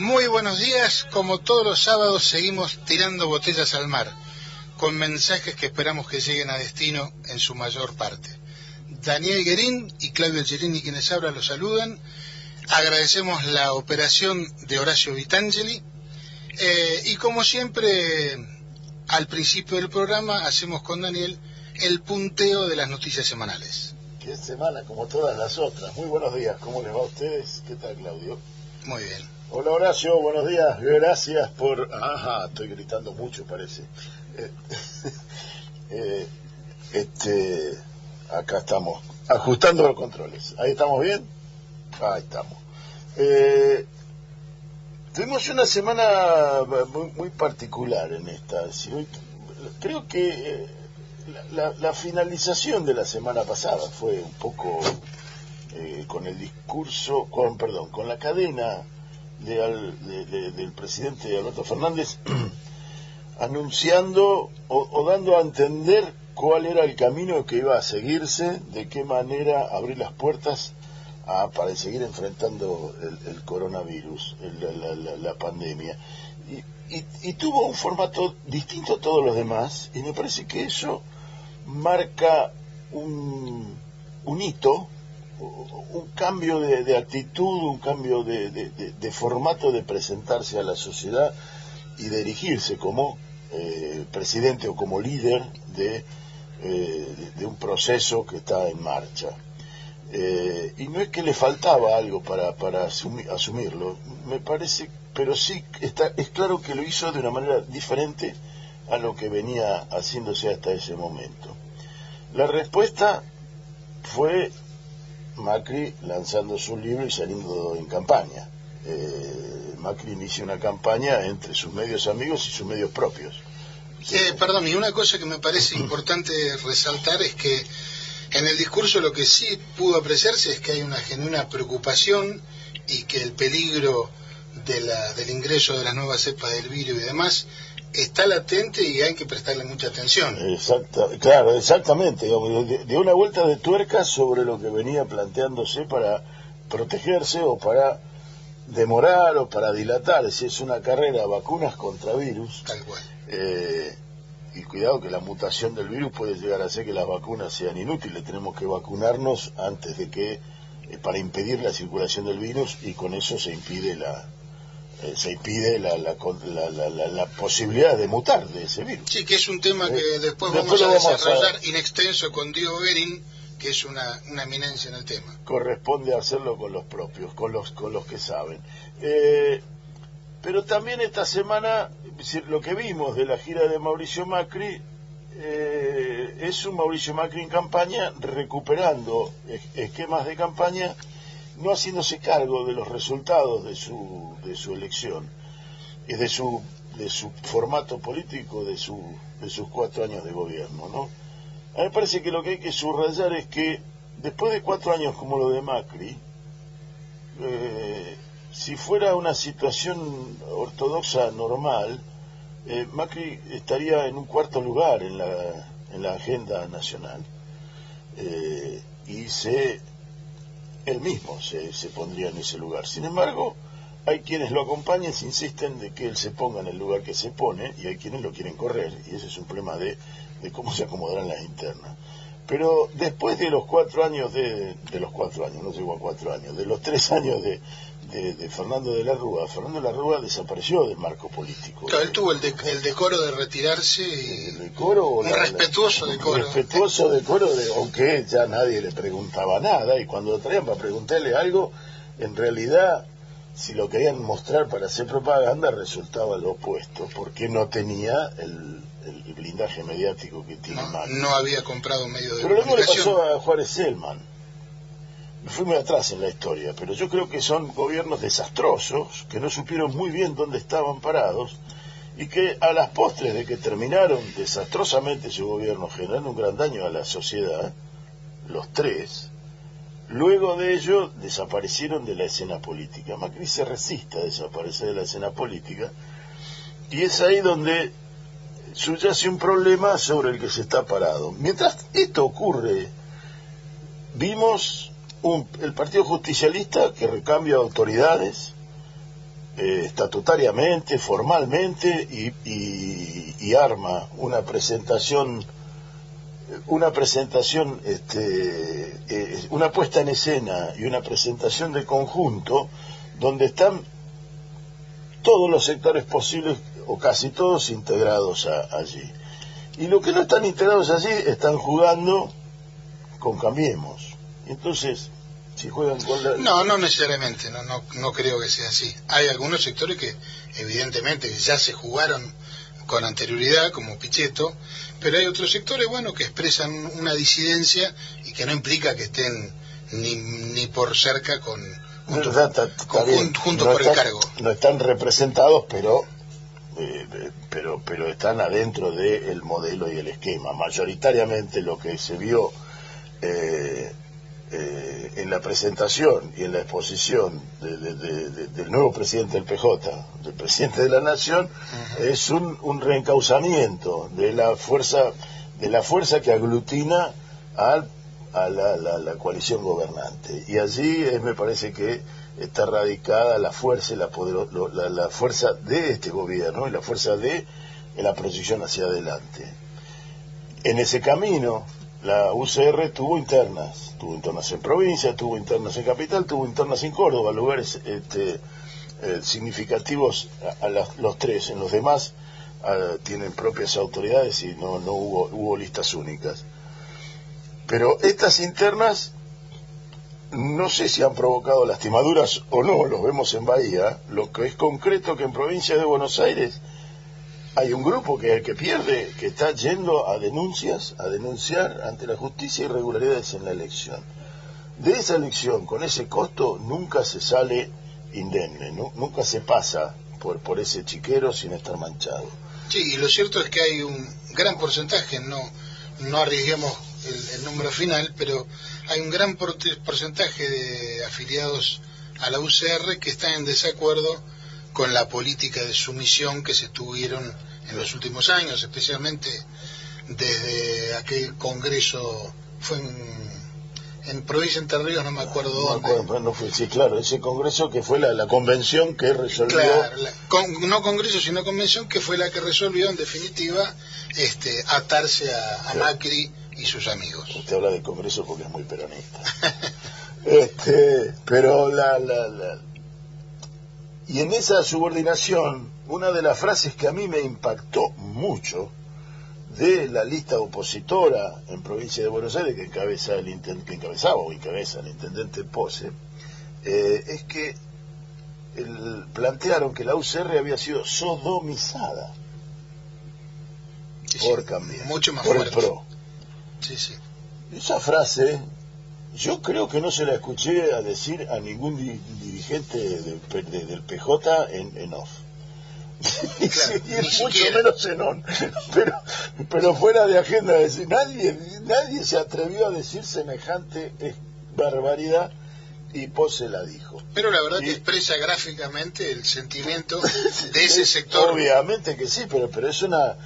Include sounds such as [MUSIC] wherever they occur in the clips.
Muy buenos días, como todos los sábados seguimos tirando botellas al mar, con mensajes que esperamos que lleguen a destino en su mayor parte. Daniel Guerín y Claudio Gerini quienes hablan los saludan. Agradecemos la operación de Horacio Vitangeli. Eh, y como siempre, al principio del programa hacemos con Daniel el punteo de las noticias semanales. Qué semana, como todas las otras. Muy buenos días, ¿cómo les va a ustedes? ¿Qué tal, Claudio? Muy bien. Hola Horacio, buenos días. Gracias por... Ajá, estoy gritando mucho, parece. Eh, [LAUGHS] eh, este, acá estamos, ajustando los controles. Ahí estamos bien. Ahí estamos. Eh, tuvimos una semana muy, particular en esta. Creo que la, la, finalización de la semana pasada fue un poco con el discurso, con perdón, con la cadena del presidente Alberto Fernández [CLEARS THROAT] anunciando o, dando a entender cuál era el camino que iba a seguirse, de qué manera abrir las puertas para seguir enfrentando el, coronavirus, la, pandemia. Y, tuvo un formato distinto a todos los demás, y me parece que eso marca un, un hito un cambio de, actitud, un cambio de, formato de presentarse a la sociedad y dirigirse como eh, presidente o como líder de, eh, un proceso que está en marcha. Eh, y no es que le faltaba algo para, para asumirlo, me parece, pero sí está, es claro que lo hizo de una manera diferente a lo que venía haciéndose hasta ese momento. La respuesta fue Macri lanzando su libro y saliendo en campaña. Eh, Macri inicia una campaña entre sus medios amigos y sus medios propios. Eh, perdón, y una cosa que me parece [CLEARS THROAT] importante resaltar es que en el discurso lo que sí pudo apreciarse es que hay una genuina preocupación y que el peligro de la, del ingreso de las nuevas cepas del virus y demás está latente y hay que prestarle mucha atención. claro, exactamente. De, una vuelta de tuerca sobre lo que venía planteándose para protegerse o para demorar o para dilatar. Si es una carrera vacunas contra virus. Tal cual. Eh, y cuidado que la mutación del virus puede llegar a ser que las vacunas sean inútiles. Tenemos que vacunarnos antes de que, eh, para impedir la circulación del virus y con eso se impide la, eh, se impide la, la, la, posibilidad de mutar de ese virus. Sí, que es un tema que eh, después, vamos a desarrollar in extenso con Diego Berin, que es una, una, eminencia en el tema. Corresponde hacerlo con los propios, con los, con los que saben. Eh, pero también esta semana, lo que vimos de la gira de Mauricio Macri, es un Mauricio Macri en campaña recuperando esquemas de campaña no haciéndose cargo de los resultados de su, de su elección y de su, de su formato político de, su, de sus cuatro años de gobierno. ¿no? A mí me parece que lo que hay que subrayar es que después de cuatro años como lo de Macri, eh, si fuera una situación ortodoxa normal, eh, Macri estaría en un cuarto lugar en la, en la agenda nacional. Eh, y se él mismo se, se pondría en ese lugar. Sin embargo, hay quienes lo acompañan, se insisten de que él se ponga en el lugar que se pone y hay quienes lo quieren correr y ese es un problema de, de cómo se acomodarán las internas. Pero después de los cuatro años de, de los cuatro años, no llegó a cuatro años, de los tres años de, de, Fernando de la Rúa. Fernando de la Rúa desapareció del marco político. Claro, él tuvo el, el decoro de retirarse y el decoro, un respetuoso decoro. respetuoso decoro, de, aunque ya nadie le preguntaba nada y cuando lo traían para preguntarle algo, en realidad si lo querían mostrar para hacer propaganda resultaba lo opuesto, porque no tenía el, el, blindaje mediático que tiene no, no había comprado medio de Pero lo mismo le pasó a Juárez Selman. Fui muy atrás en la historia, pero yo creo que son gobiernos desastrosos, que no supieron muy bien dónde estaban parados, y que a las postres de que terminaron desastrosamente su gobierno generando un gran daño a la sociedad, los tres, luego de ello desaparecieron de la escena política. Macri se resiste a desaparecer de la escena política, y es ahí donde subyace un problema sobre el que se está parado. Mientras esto ocurre, vimos el Partido Justicialista que recambia autoridades eh, estatutariamente, formalmente y, y, arma una presentación una presentación este, eh, una puesta en escena y una presentación de conjunto donde están todos los sectores posibles o casi todos integrados allí. Y los que no están integrados allí están jugando con Cambiemos. Entonces, si juegan con la... No, no necesariamente, no, no, no creo que sea así. Hay algunos sectores que evidentemente ya se jugaron con anterioridad, como Pichetto, pero hay otros sectores, bueno, que expresan una disidencia y que no implica que estén ni, ni por cerca con, juntos por el cargo. No están representados, pero eh, pero pero están adentro del modelo y el esquema. Mayoritariamente lo que se vio eh, eh, en la presentación y en la exposición del nuevo presidente del PJ, del presidente de la Nación, es un, un, reencauzamiento de la fuerza de la fuerza que aglutina a la, la, coalición gobernante. Y allí me parece que está radicada la fuerza y la, la, fuerza de este gobierno y la fuerza de la proyección hacia adelante. En ese camino, la UCR tuvo internas, tuvo internas en provincia, tuvo internas en capital, tuvo internas en Córdoba, lugares este, eh, significativos a, los tres. En los demás tienen propias autoridades y no, no hubo, hubo listas únicas. Pero estas internas no sé si han provocado lastimaduras o no, los vemos en Bahía, lo que es concreto que en provincia de Buenos Aires hay un grupo que es el que pierde, que está yendo a denuncias, a denunciar ante la justicia irregularidades en la elección. De esa elección, con ese costo, nunca se sale indemne, nunca se pasa por, por ese chiquero sin estar manchado. Sí, y lo cierto es que hay un gran porcentaje, no, no arriesguemos el número final, pero hay un gran porcentaje de afiliados a la UCR que están en desacuerdo con la política de sumisión que se tuvieron en los últimos años, especialmente desde aquel congreso, fue en, provincia de Entre Ríos, no me acuerdo dónde. No, fue, sí, claro, ese congreso que fue la, convención que resolvió. Claro, no congreso, sino convención que fue la que resolvió en definitiva este, atarse a, a Macri y sus amigos. Usted habla de Congreso porque es muy peronista. [LAUGHS] este, pero la, la, la... Y en esa subordinación, una de las frases que a mí me impactó mucho de la lista opositora en provincia de Buenos Aires que encabeza el que encabezaba o encabeza el intendente Pose, eh, es que el, plantearon que la UCR había sido sodomizada por cambiar, mucho más por fuerte. el PRO. Sí, sí. Esa frase, yo creo que no se la escuché a decir a ningún dirigente del PJ en, en off. [LAUGHS] y mucho menos en on. [LAUGHS] Pero, pero fuera de agenda, decir, nadie, nadie se atrevió a decir semejante barbaridad y Pose la dijo. Pero la verdad que expresa gráficamente el sentimiento [LAUGHS] de ese sector. Obviamente que sí, pero, pero es una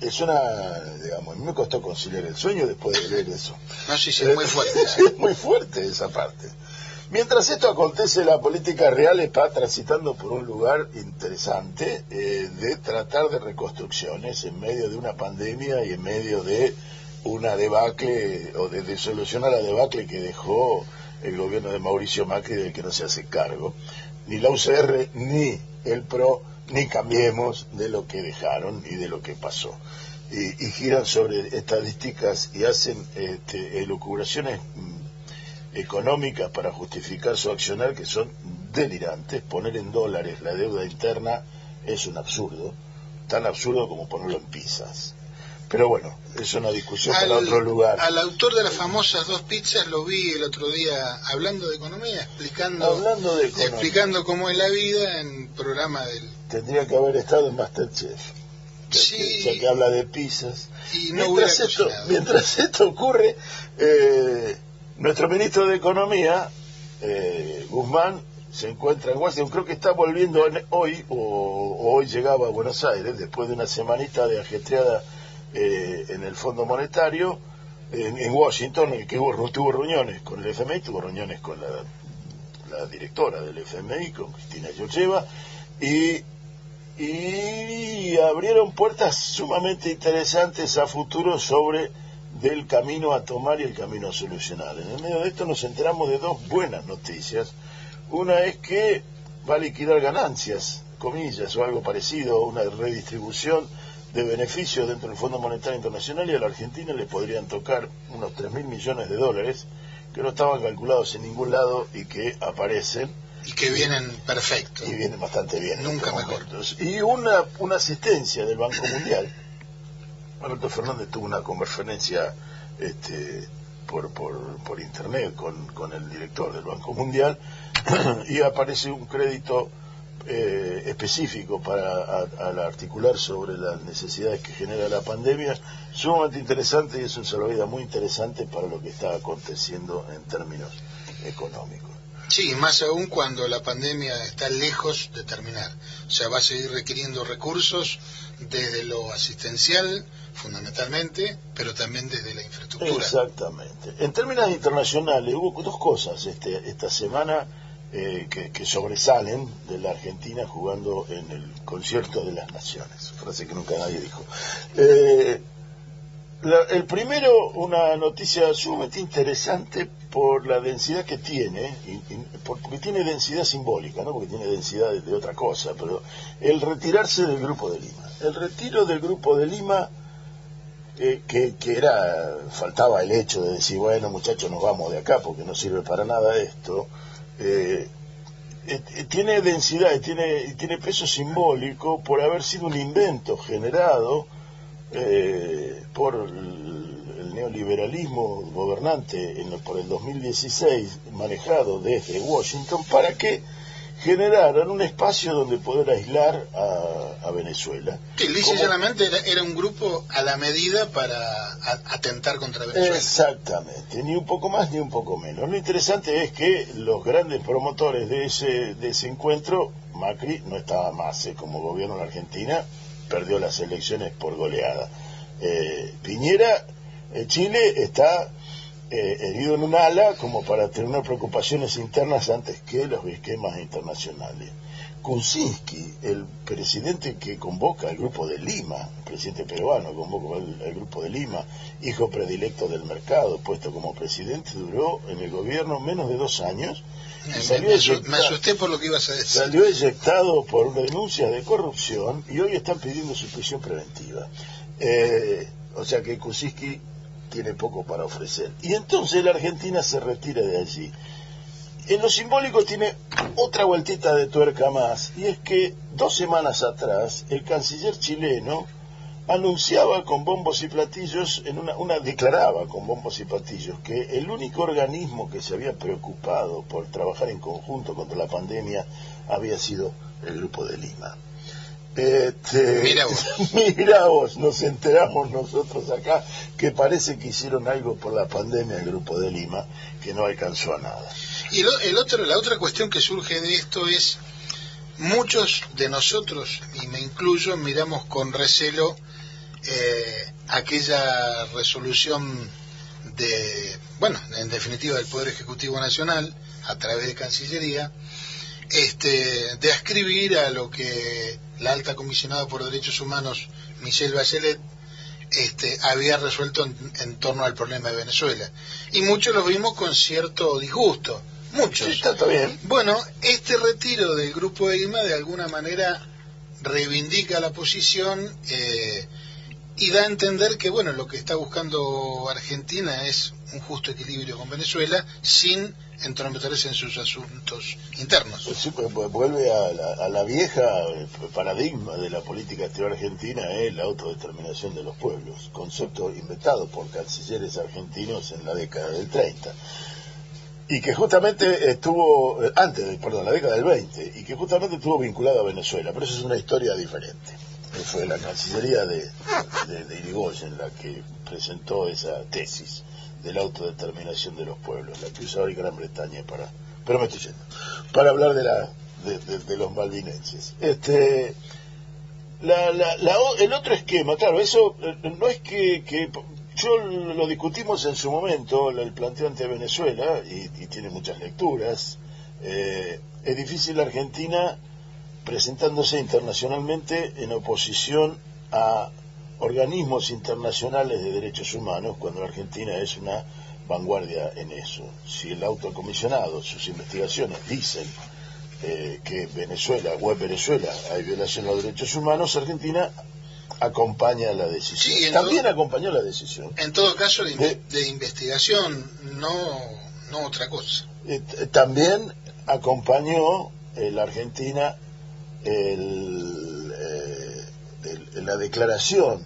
es una, digamos, a mí me costó conciliar el sueño después de leer eso. No, sí, sí, es muy fuerte. [LAUGHS] es muy fuerte esa parte. Mientras esto acontece, la política real está transitando por un lugar interesante eh, de tratar de reconstrucciones en medio de una pandemia y en medio de una debacle o de, de solucionar la debacle que dejó el gobierno de Mauricio Macri del que no se hace cargo. Ni la UCR ni el PRO ni cambiemos de lo que dejaron y de lo que pasó. Y, giran sobre estadísticas y hacen este, elucubraciones mm, económicas para justificar su accionar que son delirantes. Poner en dólares la deuda interna es un absurdo. tan absurdo como ponerlo en pizzas. Pero bueno, es una discusión para otro lugar. Al autor de las famosas dos pizzas lo vi el otro día hablando de economía, explicando, Hablando de economía. explicando cómo es la vida en programa del... Tendría que haber estado en Masterchef. Ya, Sí. que, ya que habla de pizzas. Y no mientras, esto, cocinado. mientras [LAUGHS] esto ocurre, eh, nuestro ministro de Economía, eh, Guzmán, se encuentra en Washington. Creo que está volviendo en- hoy, o, o hoy llegaba a Buenos Aires, después de una semanita de ajetreada eh, en el Fondo Monetario, en, en Washington, en el que hubo, tuvo reuniones con el FMI, tuvo reuniones con la, la directora del FMI, con Cristina Georgieva, y y abrieron puertas sumamente interesantes a futuro sobre del camino a tomar y el camino a solucionar. En el medio de esto nos enteramos de dos buenas noticias. Una es que va a liquidar ganancias, comillas, o algo parecido, una redistribución de beneficios dentro del Fondo Monetario Internacional y a la Argentina le podrían tocar unos 3 mil millones de dólares que no estaban calculados en ningún lado y que aparecen y que vienen perfectos. y viene bastante bien. en Nunca mejor. Y una, una asistencia del Banco Mundial. Alberto Fernández tuvo una conferencia este, por, por, por internet con, con el director del Banco Mundial y aparece un crédito eh, específico para a- al articular sobre las necesidades que genera la pandemia, sumamente interesante y es un salvavidas muy interesante para lo que está aconteciendo en términos económicos. Sí, más aún cuando la pandemia está lejos de terminar. O sea, va a seguir requiriendo recursos desde lo asistencial, fundamentalmente, pero también desde la infraestructura. Exactamente. En términos internacionales hubo dos cosas este, esta semana eh, que, que sobresalen de la Argentina jugando en el concierto de las naciones, frase que nunca nadie dijo. Eh, la- el primero, una noticia sumamente interesante por la densidad que tiene, y- y- por- porque tiene densidad simbólica, no porque tiene densidad de, otra cosa, pero el retirarse del Grupo de Lima. El retiro del Grupo de Lima eh, que, que era, faltaba el hecho de decir, bueno muchachos, nos vamos de acá porque no sirve para nada esto, eh, eh, eh, tiene densidad tiene, tiene peso simbólico por haber sido un invento generado eh, por el, neoliberalismo gobernante en el- por el 2016, manejado desde Washington, para que generaran un espacio donde poder aislar a, a Venezuela. Sí, lisa y Como- llanamente era, era un grupo a la medida para a- atentar contra Venezuela. Exactamente, ni un poco más ni un poco menos. Lo interesante es que los grandes promotores de ese, de ese encuentro, Macri no estaba más eh, como gobierno en Argentina, perdió las elecciones por goleada. Eh, Piñera, eh, Chile está eh, herido en un ala como para tener preocupaciones internas antes que los esquemas internacionales. Kuczynski, el presidente que convoca al grupo de Lima, el presidente peruano convoca al, grupo de Lima, hijo predilecto del mercado, puesto como presidente, duró en el gobierno menos de dos años salió, me asu- eyecta- me asusté por lo que ibas a decir. salió eyectado por denuncias de corrupción y hoy están pidiendo su prisión preventiva. Eh, o sea que Kuczynski tiene poco para ofrecer. Y entonces la Argentina se retira de allí. En lo simbólico tiene otra vueltita de tuerca más, y es que dos semanas atrás el canciller chileno anunciaba con bombos y platillos, en una, una declaraba con bombos y platillos que el único organismo que se había preocupado por trabajar en conjunto contra la pandemia había sido el Grupo de Lima. Este, Mira [LAUGHS] vos. mira vos, nos enteramos nosotros acá que parece que hicieron algo por la pandemia el Grupo de Lima, que no alcanzó a nada. Y lo- el otro, la otra cuestión que surge de esto es, muchos de nosotros, y me incluyo, miramos con recelo eh, aquella resolución de, bueno, en definitiva del Poder Ejecutivo Nacional, a través de Cancillería, este, de ascribir a lo que la alta comisionada por derechos humanos, Michelle Bachelet, este, había resuelto en, en torno al problema de Venezuela. Y muchos lo vimos con cierto disgusto, muchos. Sí, está, está bien. Bueno, este retiro del grupo de Lima de alguna manera reivindica la posición eh, y da a entender que bueno lo que está buscando Argentina es un justo equilibrio con Venezuela sin entrometerse en sus asuntos internos. Sí, pues, pues, vuelve a la, vieja eh, paradigma de la política exterior argentina, es la autodeterminación de los pueblos, concepto inventado por cancilleres argentinos en la década del 30 y que justamente estuvo eh, antes, perdón, la década del 20 y que justamente estuvo vinculado a Venezuela, pero eso es una historia diferente fue la Cancillería de, de, Irigoyen la que presentó esa tesis de la autodeterminación de los pueblos, la que usa hoy Gran Bretaña para, pero me estoy yendo, para hablar de la de, los malvinenses. Este, la, la, el otro esquema, claro, eso eh, no es que, que yo lo discutimos en su momento, el planteo ante Venezuela, y, tiene muchas lecturas. Eh, es difícil la Argentina presentándose internacionalmente en oposición a organismos internacionales de derechos humanos, cuando Argentina es una vanguardia en eso. Si el autocomisionado, sus investigaciones dicen eh, que Venezuela o en Venezuela hay violación de los derechos humanos, Argentina acompaña la decisión. También acompañó la decisión. En todo caso, de, investigación, no, no otra cosa. Eh, también acompañó eh, la Argentina el, eh, la declaración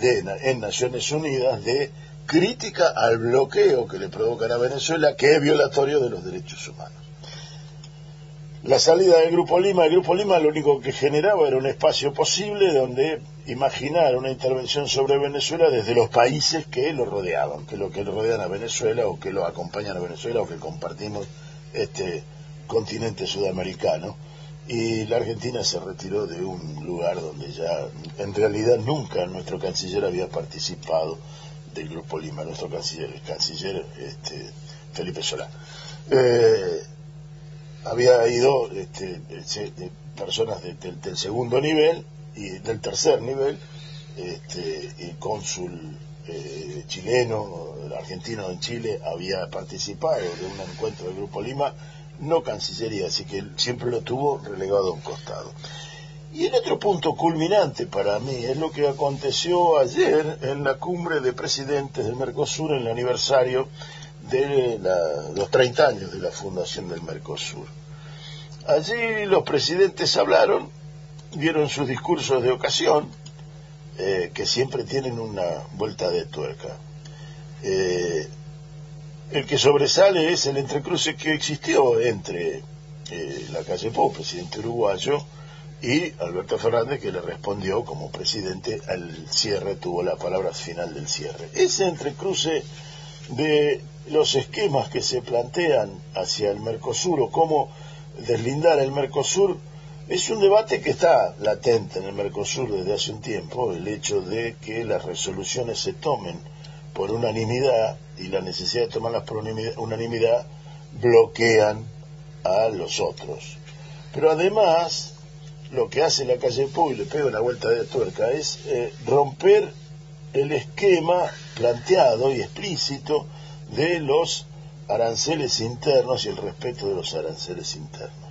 de, en Naciones Unidas de crítica al bloqueo que le provocan a Venezuela, que es violatorio de los derechos humanos. La salida del Grupo Lima, el Grupo Lima lo único que generaba era un espacio posible donde imaginar una intervención sobre Venezuela desde los países que lo rodeaban, que lo que rodean a Venezuela o que lo acompañan a Venezuela o que compartimos este continente sudamericano y la Argentina se retiró de un lugar donde ya en realidad nunca nuestro canciller había participado del Grupo Lima, nuestro canciller, el canciller este, Felipe Solá. Eh, había ido este, personas del segundo nivel y del tercer nivel, este, el cónsul eh, chileno, argentino en Chile, había participado de un encuentro del Grupo Lima no Cancillería, así que siempre lo tuvo relegado a un costado. Y el otro punto culminante para mí es lo que aconteció ayer en la cumbre de presidentes del Mercosur en el aniversario de los 30 años de la fundación del Mercosur. Allí los presidentes hablaron, dieron sus discursos de ocasión, eh, que siempre tienen una vuelta de tuerca. Eh, el que sobresale es el entrecruce que existió entre eh, la calle Pou, presidente uruguayo, y Alberto Fernández, que le respondió como presidente al cierre, tuvo la palabra final del cierre. Ese entrecruce de los esquemas que se plantean hacia el Mercosur o cómo deslindar el Mercosur es un debate que está latente en el Mercosur desde hace un tiempo, el hecho de que las resoluciones se tomen por unanimidad y la necesidad de tomarlas por unanimidad bloquean a los otros. Pero además, lo que hace la calle Pou y le pega una vuelta de tuerca es eh, romper el esquema planteado y explícito de los aranceles internos y el respeto de los aranceles internos.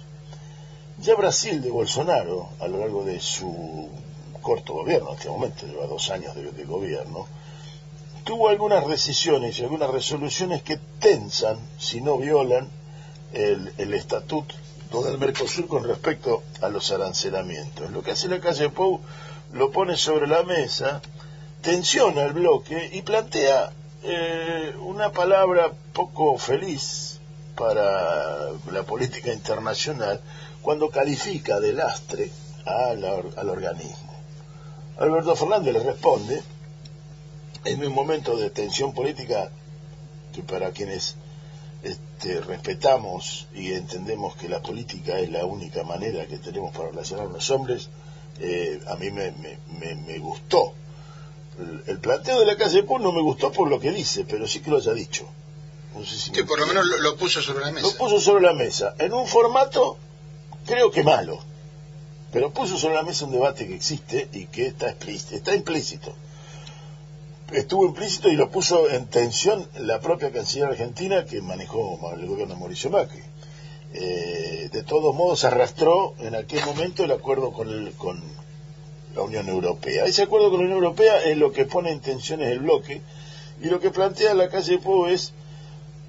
Ya Brasil de Bolsonaro, a lo largo de su corto gobierno, en este momento lleva dos años de gobierno, tuvo algunas decisiones y algunas resoluciones que tensan, si no violan, el, el estatuto del Mercosur con respecto a los arancelamientos. Lo que hace la calle Pou lo pone sobre la mesa, tensiona el bloque y plantea eh, una palabra poco feliz para la política internacional cuando califica de lastre al organismo. Alberto Fernández le responde en un momento de tensión política que para quienes este, respetamos y entendemos que la política es la única manera que tenemos para relacionar a los hombres, eh, a mí me, me, gustó. El, planteo de la calle Pú no me gustó por lo que dice, pero sí que lo haya dicho. que por lo menos lo, puso sobre la mesa. Lo puso sobre la mesa, en un formato creo que malo, pero puso sobre la mesa un debate que existe y que está explícito, está implícito estuvo implícito y lo puso en tensión la propia canciller argentina que manejó el gobierno de Mauricio Macri. Eh, de todos modos arrastró en aquel momento el acuerdo con, la Unión Europea. Ese acuerdo con la Unión Europea es lo que pone en tensiones el bloque y lo que plantea la calle de Pueblo es,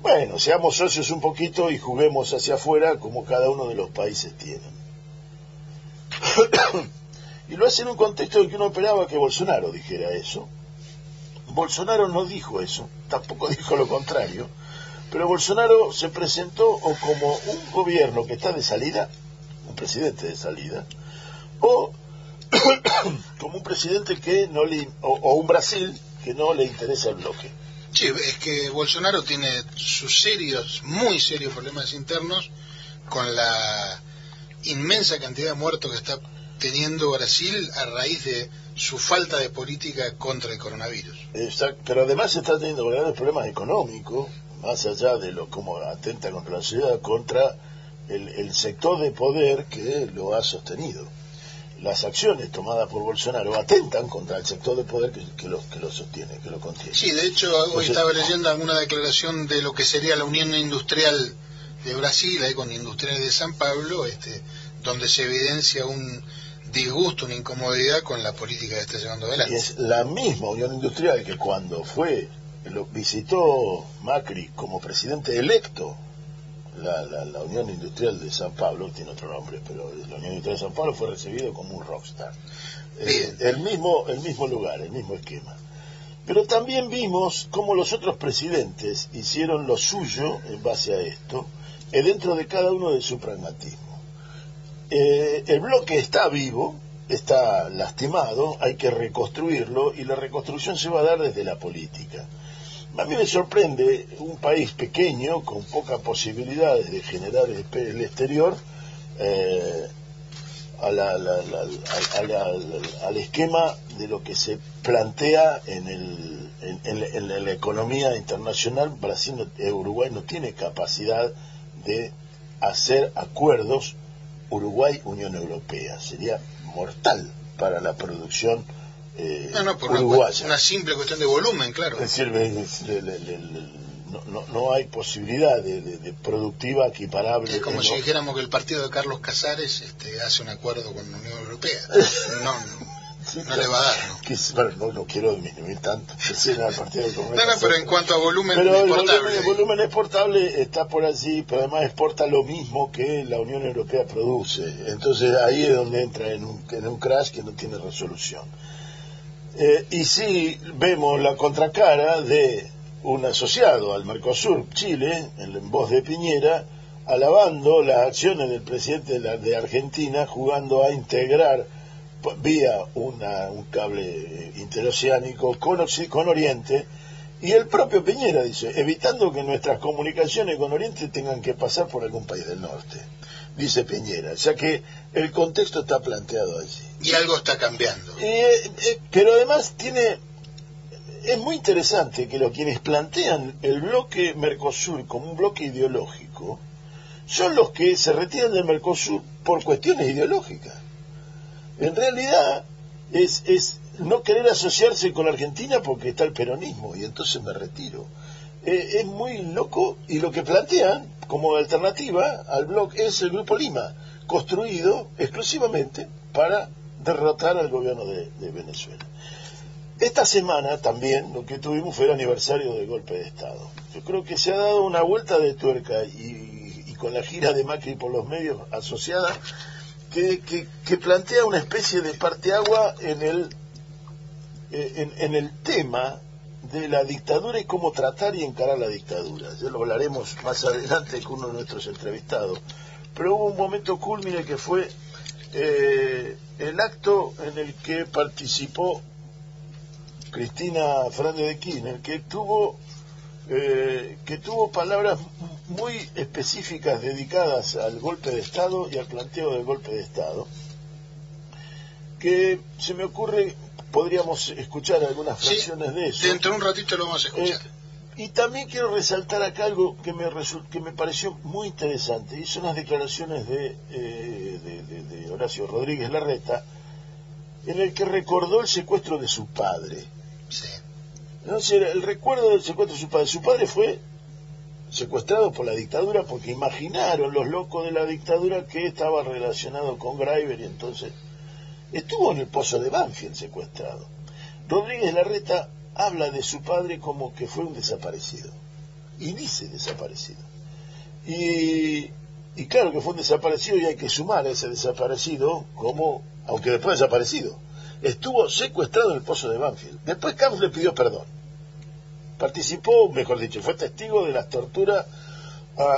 bueno, seamos socios un poquito y juguemos hacia afuera como cada uno de los países tienen. [COUGHS] y lo hace en un contexto en que uno esperaba que Bolsonaro dijera eso. Bolsonaro no dijo eso, tampoco [LAUGHS] dijo lo contrario, pero Bolsonaro se presentó o como un gobierno que está de salida, un presidente de salida, o [COUGHS] como un presidente que no le, o, un Brasil que no le interesa el bloque. Sí, es que Bolsonaro tiene sus serios, muy serios problemas internos con la inmensa cantidad de muertos que está teniendo Brasil a raíz de su falta de política contra el coronavirus. Exacto, pero además está teniendo grandes problemas económicos, más allá de lo como atenta contra la sociedad, contra el, el sector de poder que lo ha sostenido las acciones tomadas por Bolsonaro atentan contra el sector de poder que, lo, que lo sostiene, que lo contiene. Sí, de hecho, hoy estaba leyendo alguna declaración de lo que sería la Unión Industrial de Brasil, ahí con Industriales de San Pablo, este, donde se evidencia un disgusto, una incomodidad con la política que está llevando adelante. Y es la misma Unión Industrial que cuando fue, lo visitó Macri como presidente electo la, la, Unión Industrial de San Pablo, tiene otro nombre, pero la Unión Industrial de San Pablo fue recibido como un rockstar. Eh, el, mismo, el mismo lugar, el mismo esquema. Pero también vimos cómo los otros presidentes hicieron lo suyo en base a esto, eh, dentro de cada uno de su pragmatismo. Eh, el bloque está vivo, está lastimado, hay que reconstruirlo y la reconstrucción se va a dar desde la política. A mí me sorprende un país pequeño, con pocas posibilidades de generar el exterior, al esquema de lo que se plantea en, el, en, la economía internacional. Brasil, eh, Uruguay no tiene capacidad de hacer acuerdos Uruguay-Unión Europea. Sería mortal para la producción eh, no, no, por Una, simple cuestión de volumen, claro. Es decir, no, no, hay posibilidad de, productiva equiparable. Es como si dijéramos que el partido de Carlos Casares este, hace un acuerdo con la Unión Europea. [LAUGHS] No, no, le va a dar. ¿no? no, quiero disminuir tanto. partido no, no, pero en cuanto a volumen pero exportable. El volumen, exportable está por allí, pero además exporta lo mismo que la Unión Europea produce. Entonces ahí es donde entra en un, en un crash que no tiene resolución. Eh, y si vemos la contracara de un asociado al Mercosur, Chile, en voz de Piñera, alabando las acciones del presidente de, Argentina, jugando a integrar vía una, un cable interoceánico con, con Oriente, y el propio Piñera dice, evitando que nuestras comunicaciones con Oriente tengan que pasar por algún país del norte, dice Piñera, ya que el contexto está planteado allí. Y algo está cambiando. Eh, eh, pero además tiene, es muy interesante que los quienes plantean el bloque Mercosur como un bloque ideológico son los que se retiran del Mercosur por cuestiones ideológicas. En realidad es, es no querer asociarse con Argentina porque está el peronismo y entonces me retiro. Eh, es muy loco y lo que plantean como alternativa al bloque es el Grupo Lima, construido exclusivamente para derrotar al gobierno de, Venezuela. Esta semana también lo que tuvimos fue el aniversario del golpe de Estado. Yo creo que se ha dado una vuelta de tuerca y, con la gira de Macri por los medios asociada que, que, plantea una especie de parteagua en el, eh, en, el tema de la dictadura y cómo tratar y encarar la dictadura. Ya lo hablaremos más adelante con uno de nuestros entrevistados. Pero hubo un momento culmine que fue eh, el acto en el que participó Cristina Fernández de Kirchner, que tuvo eh, que tuvo palabras muy específicas dedicadas al golpe de Estado y al planteo del golpe de Estado, que se me ocurre podríamos escuchar algunas fracciones de eso. Dentro de un ratito lo vamos a escuchar. Eh, y también quiero resaltar acá algo que me, que me pareció muy interesante, y son las declaraciones de, eh, de, Horacio Rodríguez Larreta, en el que recordó el secuestro de su padre. Sí. el recuerdo del secuestro de su padre. Su padre fue secuestrado por la dictadura porque imaginaron los locos de la dictadura que estaba relacionado con Greiber y entonces estuvo en el pozo de Banfield secuestrado. Rodríguez Larreta habla de su padre como que fue un desaparecido. Y dice desaparecido. Y, y claro que fue un desaparecido y hay que sumar a ese desaparecido como, aunque después desaparecido, estuvo secuestrado en el pozo de Banfield. Después Carlos le pidió perdón. Participó, mejor dicho, fue testigo de las torturas a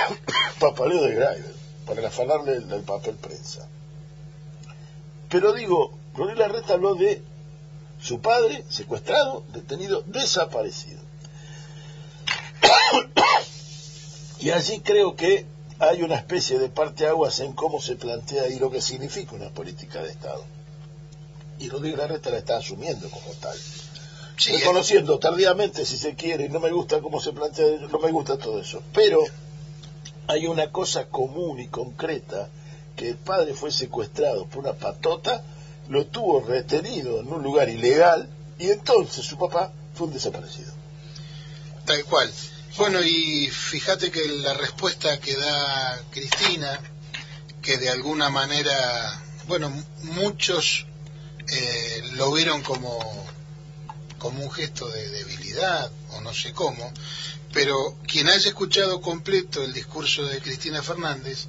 [COUGHS] Papaleo de Greiber para afanarle del, papel prensa. Pero digo, Rodríguez Larreta habló de su padre secuestrado, detenido, desaparecido. [COUGHS] y allí creo que hay una especie de parteaguas en cómo se plantea y lo que significa una política de Estado. Y Rodríguez Larreta la está asumiendo como tal. Reconociendo tardíamente si se quiere, y no me gusta cómo se plantea, no me gusta todo eso. Pero hay una cosa común y concreta, que el padre fue secuestrado por una patota, lo tuvo retenido en un lugar ilegal, y entonces su papá fue un desaparecido. Tal cual. Bueno, y fíjate que la respuesta que da Cristina, que de alguna manera, bueno, muchos eh, lo vieron como, como un gesto de debilidad, o no sé cómo, pero quien haya escuchado completo el discurso de Cristina Fernández,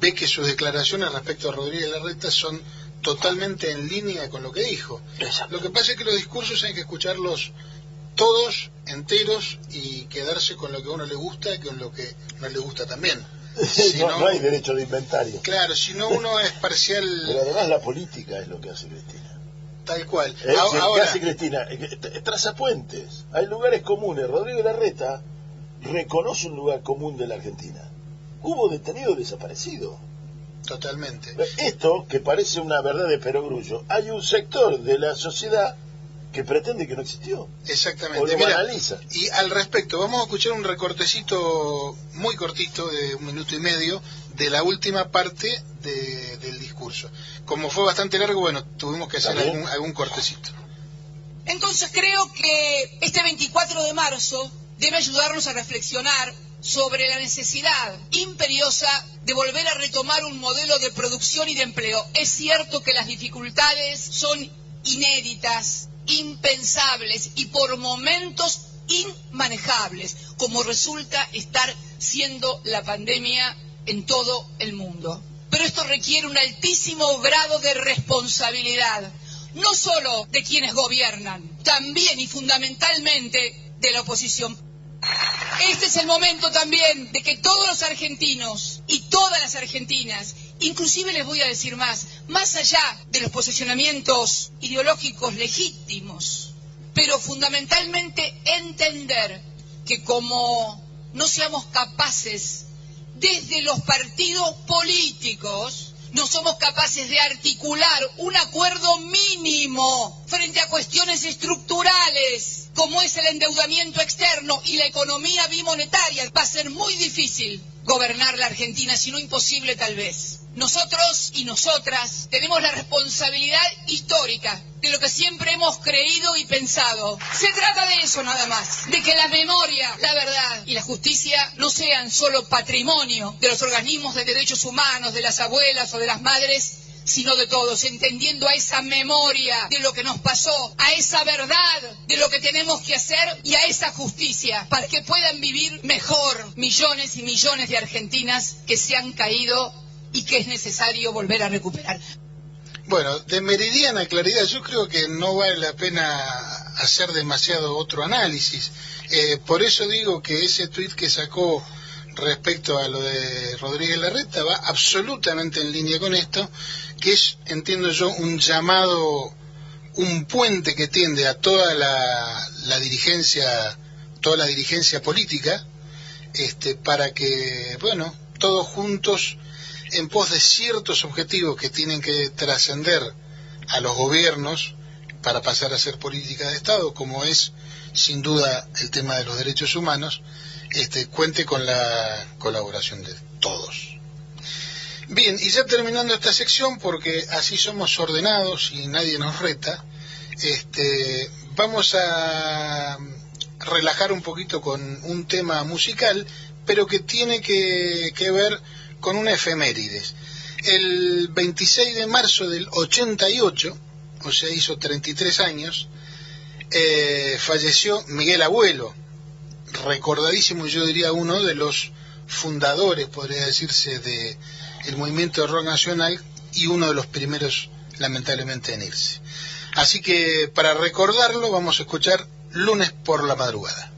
ve que sus declaraciones respecto a Rodríguez Larreta son totalmente en línea con lo que dijo. Lo que pasa es que los discursos hay que escucharlos todos enteros y quedarse con lo que a uno le gusta y con lo que no le gusta también. [LAUGHS] no, hay derecho de inventario. Claro, si no uno es parcial. Pero además la política es lo que hace Cristina. Tal cual. Eh, ¿Qué hace Cristina? Eh, traza puentes. Hay lugares comunes. Rodrigo Larreta reconoce un lugar común de la Argentina. Hubo detenido desaparecido. Totalmente. Esto, que parece una verdad de perogrullo, hay un sector de la sociedad que pretende que no existió. Exactamente. y al respecto, vamos a escuchar un recortecito muy cortito de un minuto y medio de la última parte del discurso. Como fue bastante largo, bueno, tuvimos que hacer algún, algún cortecito. Entonces creo que este 24 de marzo debe ayudarnos a reflexionar sobre la necesidad imperiosa de volver a retomar un modelo de producción y de empleo. Es cierto que las dificultades son inéditas, impensables y por momentos inmanejables, como resulta estar siendo la pandemia en todo el mundo. Pero esto requiere un altísimo grado de responsabilidad, no solo de quienes gobiernan, también y fundamentalmente de la oposición. Este es el momento también de que todos los argentinos y todas las argentinas, inclusive les voy a decir más, más allá de los posicionamientos ideológicos legítimos, pero fundamentalmente entender que como no seamos capaces desde los partidos políticos, no somos capaces de articular un acuerdo mínimo frente a cuestiones estructurales, como es el endeudamiento externo y la economía bimonetaria, va a ser muy difícil gobernar la Argentina, si no imposible tal vez. Nosotros y nosotras tenemos la responsabilidad histórica de lo que siempre hemos creído y pensado. Se trata de eso nada más, de que la memoria, la verdad y la justicia no sean solo patrimonio de los organismos de derechos humanos, de las abuelas o de las madres, sino de todos, entendiendo a esa memoria de lo que nos pasó, a esa verdad de lo que tenemos que hacer y a esa justicia, para que puedan vivir mejor millones y millones de argentinas que se han caído y que es necesario volver a recuperar. Bueno, de meridiana claridad, yo creo que no vale la pena hacer demasiado otro análisis. Eh, por eso digo que ese tuit que sacó respecto a lo de Rodríguez Larreta va absolutamente en línea con esto, que es, entiendo yo, un llamado, un puente que tiende a toda la, la dirigencia, toda la dirigencia política, este, para que, bueno, todos juntos en pos de ciertos objetivos que tienen que trascender a los gobiernos para pasar a ser política de Estado, como es sin duda el tema de los derechos humanos, este, cuente con la colaboración de todos. Bien, y ya terminando esta sección, porque así somos ordenados y nadie nos reta, este, vamos a relajar un poquito con un tema musical, pero que tiene que, ver con una efemérides. El 26 de marzo del 88, o sea, hizo 33 años, eh, falleció Miguel Abuelo, recordadísimo, yo diría uno de los fundadores, podría decirse, de el movimiento de rock nacional y uno de los primeros, lamentablemente, en irse. Así que para recordarlo vamos a escuchar lunes por la madrugada.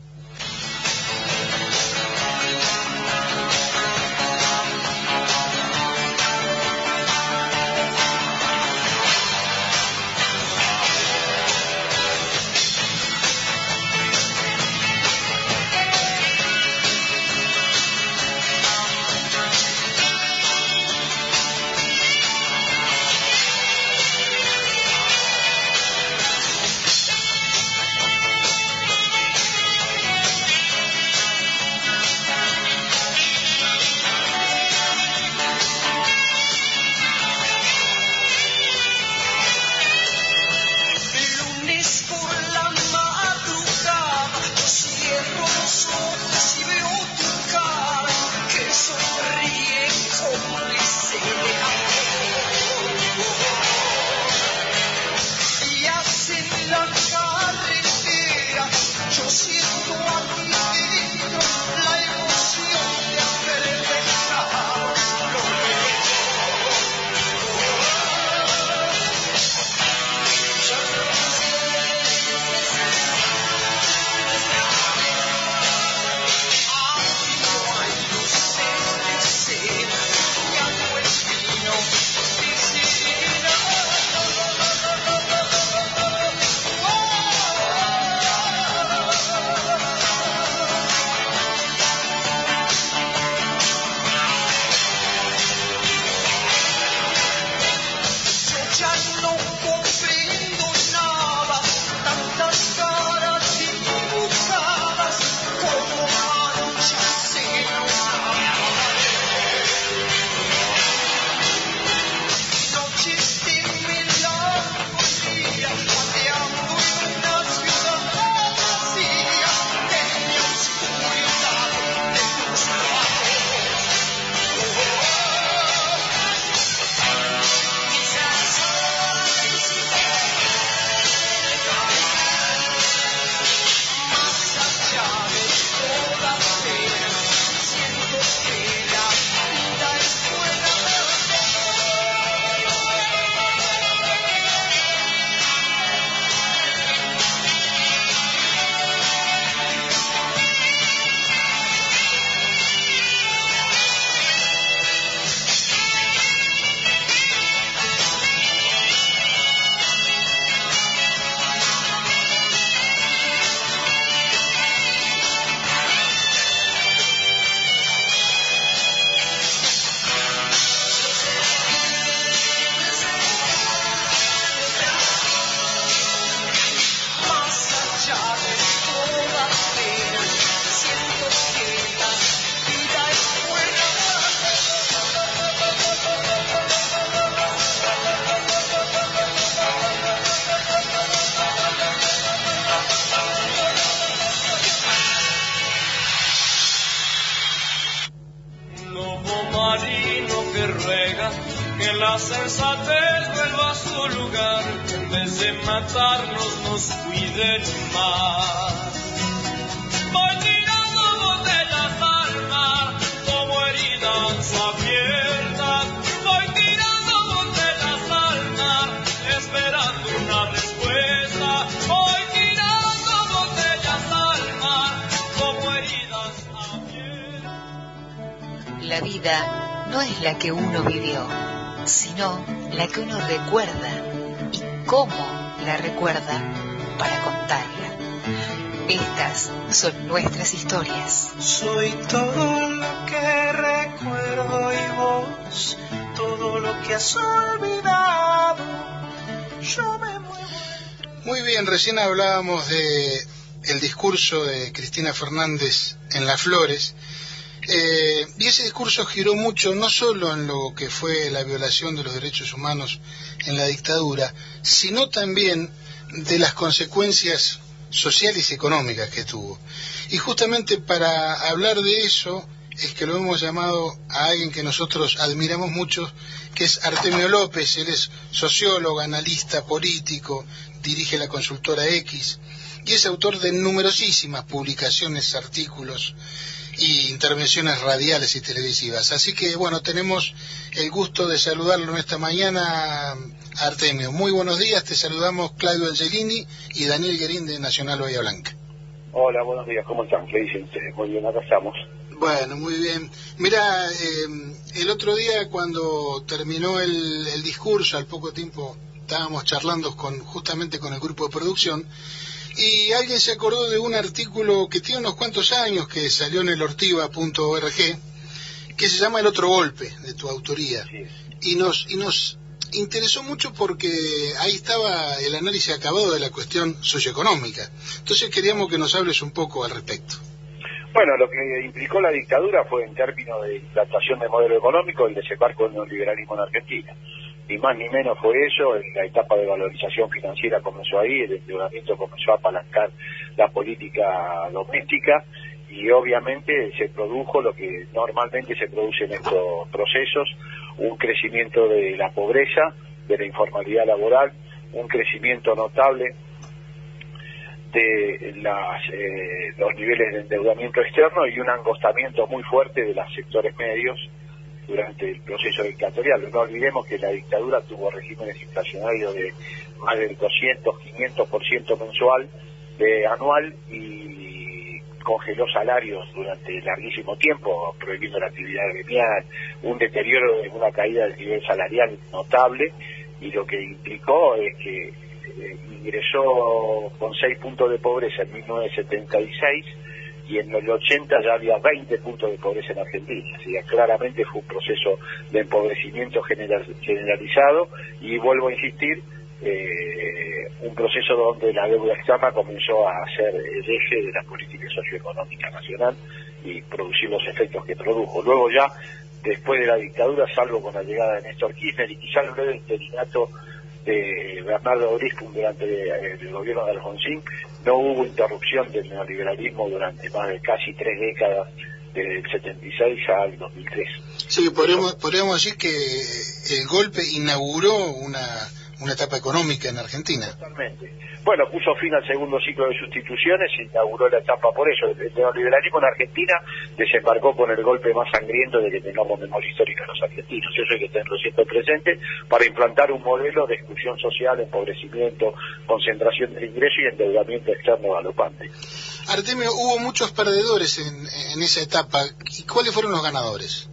Recién hablábamos de el discurso de Cristina Fernández en Las Flores, eh, y ese discurso giró mucho no solo en lo que fue la violación de los derechos humanos en la dictadura, sino también de las consecuencias sociales y económicas que tuvo. Y justamente para hablar de eso, es que lo hemos llamado a alguien que nosotros admiramos mucho, que es Artemio López. Él es sociólogo, analista político, dirige la consultora X y es autor de numerosísimas publicaciones, artículos y intervenciones radiales y televisivas. Así que, bueno, tenemos el gusto de saludarlo en esta mañana, Artemio. Muy buenos días, te saludamos Claudio Angelini y Daniel Guerín de Nacional Bahía Blanca. Hola, buenos días, ¿cómo están? ¿Qué dicen ustedes? Muy bien, acá estamos. Bueno, muy bien. Mira, eh, el otro día cuando terminó el, el discurso, al poco tiempo estábamos charlando con justamente con el grupo de producción, y alguien se acordó de un artículo que tiene unos cuantos años que salió en el ortiva.org que se llama El otro golpe de tu autoría y nos y nos interesó mucho porque ahí estaba el análisis acabado de la cuestión socioeconómica. Entonces queríamos que nos hables un poco al respecto. Bueno, lo que implicó la dictadura fue en términos de implantación de modelo económico el desembarco del neoliberalismo en Argentina. Ni más ni menos fue eso, la etapa de valorización financiera comenzó ahí, el endeudamiento comenzó a apalancar la política doméstica y obviamente se produjo lo que normalmente se produce en estos procesos, un crecimiento de la pobreza, de la informalidad laboral, un crecimiento notable de las, eh, los niveles de endeudamiento externo y un angostamiento muy fuerte de los sectores medios durante el proceso dictatorial. No olvidemos que la dictadura tuvo regímenes inflacionarios de más del 200, 500% mensual, de anual y congeló salarios durante larguísimo tiempo, prohibiendo la actividad gremial, un deterioro, una caída del nivel salarial notable y lo que implicó es que eh, ingresó con 6 puntos de pobreza en 1976 y en el 80 ya había 20 puntos de pobreza en Argentina. Así que claramente fue un proceso de empobrecimiento generalizado y vuelvo a insistir, eh, un proceso donde la deuda externa comenzó a ser el eje de la política socioeconómica nacional y producir los efectos que produjo. Luego ya, después de la dictadura, salvo con la llegada de Néstor Kirchner y quizá el breve interinato de Bernardo Briscum durante el gobierno de Alfonsín, no hubo interrupción del neoliberalismo durante más de casi tres décadas, desde el 76 al 2003. Sí, podríamos, podríamos decir que el golpe inauguró una una etapa económica en Argentina. Totalmente. Bueno, puso fin al segundo ciclo de sustituciones inauguró la etapa por eso. El neoliberalismo en Argentina desembarcó con el golpe más sangriento de que tengamos memoria histórica los argentinos. Eso hay que tenerlo siempre presente para implantar un modelo de exclusión social, empobrecimiento, concentración del ingreso y endeudamiento externo galopante. Artemio, hubo muchos perdedores en, en esa etapa. ¿Y cuáles fueron los ganadores?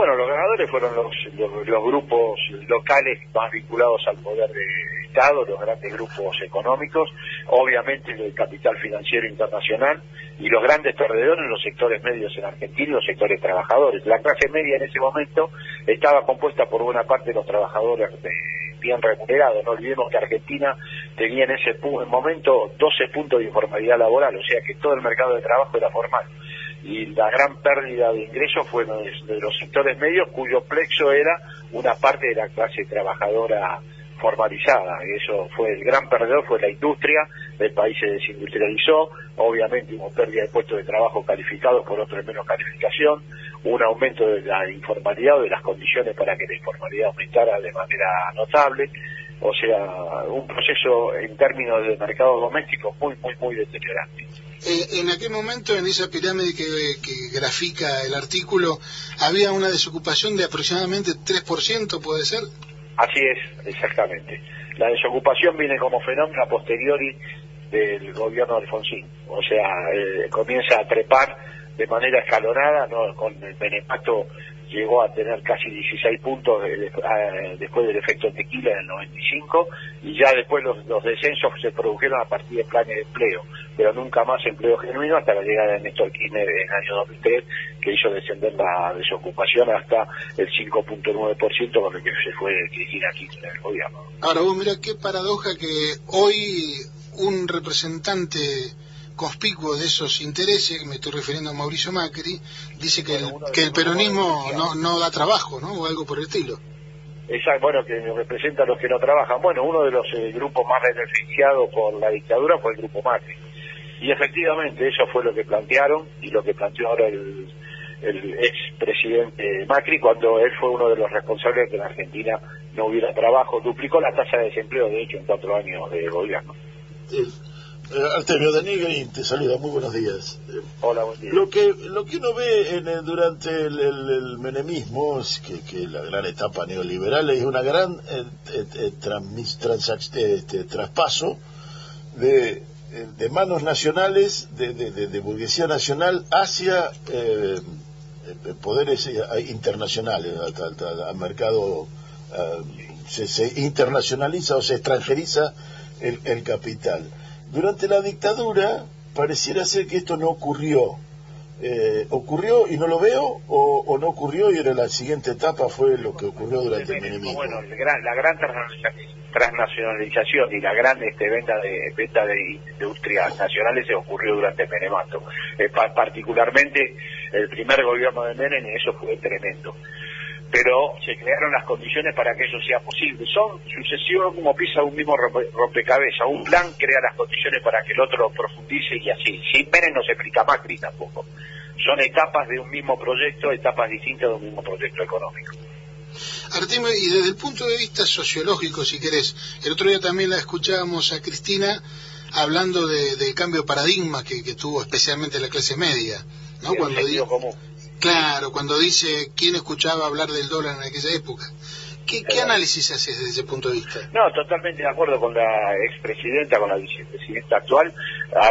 Bueno, los ganadores fueron los, grupos locales más vinculados al poder de Estado, los grandes grupos económicos, obviamente el capital financiero internacional y los grandes perdedores los sectores medios en Argentina y los sectores trabajadores. La clase media en ese momento estaba compuesta por buena parte de los trabajadores bien remunerados. No olvidemos que Argentina tenía en ese momento 12 puntos de informalidad laboral, o sea que todo el mercado de trabajo era formal y la gran pérdida de ingresos fue de, los sectores medios cuyo plexo era una parte de la clase trabajadora formalizada. Eso fue el gran perdedor, fue la industria, el país se desindustrializó, obviamente hubo pérdida de puestos de trabajo calificados por otros menos calificación, un aumento de la informalidad o de las condiciones para que la informalidad aumentara de manera notable, o sea, un proceso en términos de mercado doméstico muy, muy, muy deteriorante. Eh, en aquel momento, en esa pirámide que, grafica el artículo, había una desocupación de aproximadamente 3%, ¿puede ser? Así es, exactamente. La desocupación viene como fenómeno a posteriori del gobierno de Alfonsín. O sea, eh, comienza a trepar de manera escalonada, ¿no? con el benepacto llegó a tener casi 16 puntos después del efecto tequila en el 95 y ya después los, descensos se produjeron a partir de planes de empleo, pero nunca más empleo genuino hasta la llegada de Néstor Kirchner en el año 2003 que hizo descender la desocupación hasta el 5.9% con el que se fue Cristina Kirchner el gobierno. Ahora vos mira qué paradoja que hoy un representante conspicuo de esos intereses, me estoy refiriendo a Mauricio Macri, dice que, el, que el peronismo no, no da trabajo, ¿no? O algo por el estilo. Exacto, bueno, que representa a los que no trabajan. Bueno, uno de los eh, grupos más beneficiados por la dictadura fue el grupo Macri. Y efectivamente eso fue lo que plantearon y lo que planteó ahora el, el expresidente Macri cuando él fue uno de los responsables de que en Argentina no hubiera trabajo. Duplicó la tasa de desempleo, de hecho, en cuatro años de gobierno. Eh, Artemio Daniel te saluda, muy buenos días. Hola, buen día. Lo que, lo que uno ve en el- durante el, el- el menemismo es que, que la gran etapa neoliberal es una gran eh, eh, eh, transac- eh, este, traspaso de, eh, de manos nacionales, de, de- de- de burguesía nacional hacia eh, eh, poderes eh, internacionales, al, al- al mercado eh, se, se internacionaliza o se extranjeriza el, el capital. Durante la dictadura pareciera ser que esto no ocurrió. Eh, ¿Ocurrió y no lo veo? O, o no ocurrió y era la siguiente etapa fue lo que ocurrió durante el menemismo? Bueno, el gran- la gran transnacionalización- transnacionalización y la gran este, venta de venta de industrias nacionales se ocurrió durante el Menemato. Eh, pa- particularmente el primer gobierno de Menem, eso fue tremendo. Pero se crearon las condiciones para que eso sea posible. Son sucesivos como pieza un mismo rompe- rompecabezas. Un plan crea las condiciones para que el otro profundice y así. Sin Menem no se explica Macri tampoco. Son etapas de un mismo proyecto, etapas distintas de un mismo proyecto económico. Artemio, y desde el punto de vista sociológico, si querés, el otro día también la escuchábamos a Cristina hablando de- cambio de paradigma que, que tuvo especialmente la clase media, ¿no? El Cuando común. Claro, cuando dice quién escuchaba hablar del dólar en aquella época. ¿Qué, qué análisis haces desde ese punto de vista? No, totalmente de acuerdo con la expresidenta, con la vicepresidenta actual.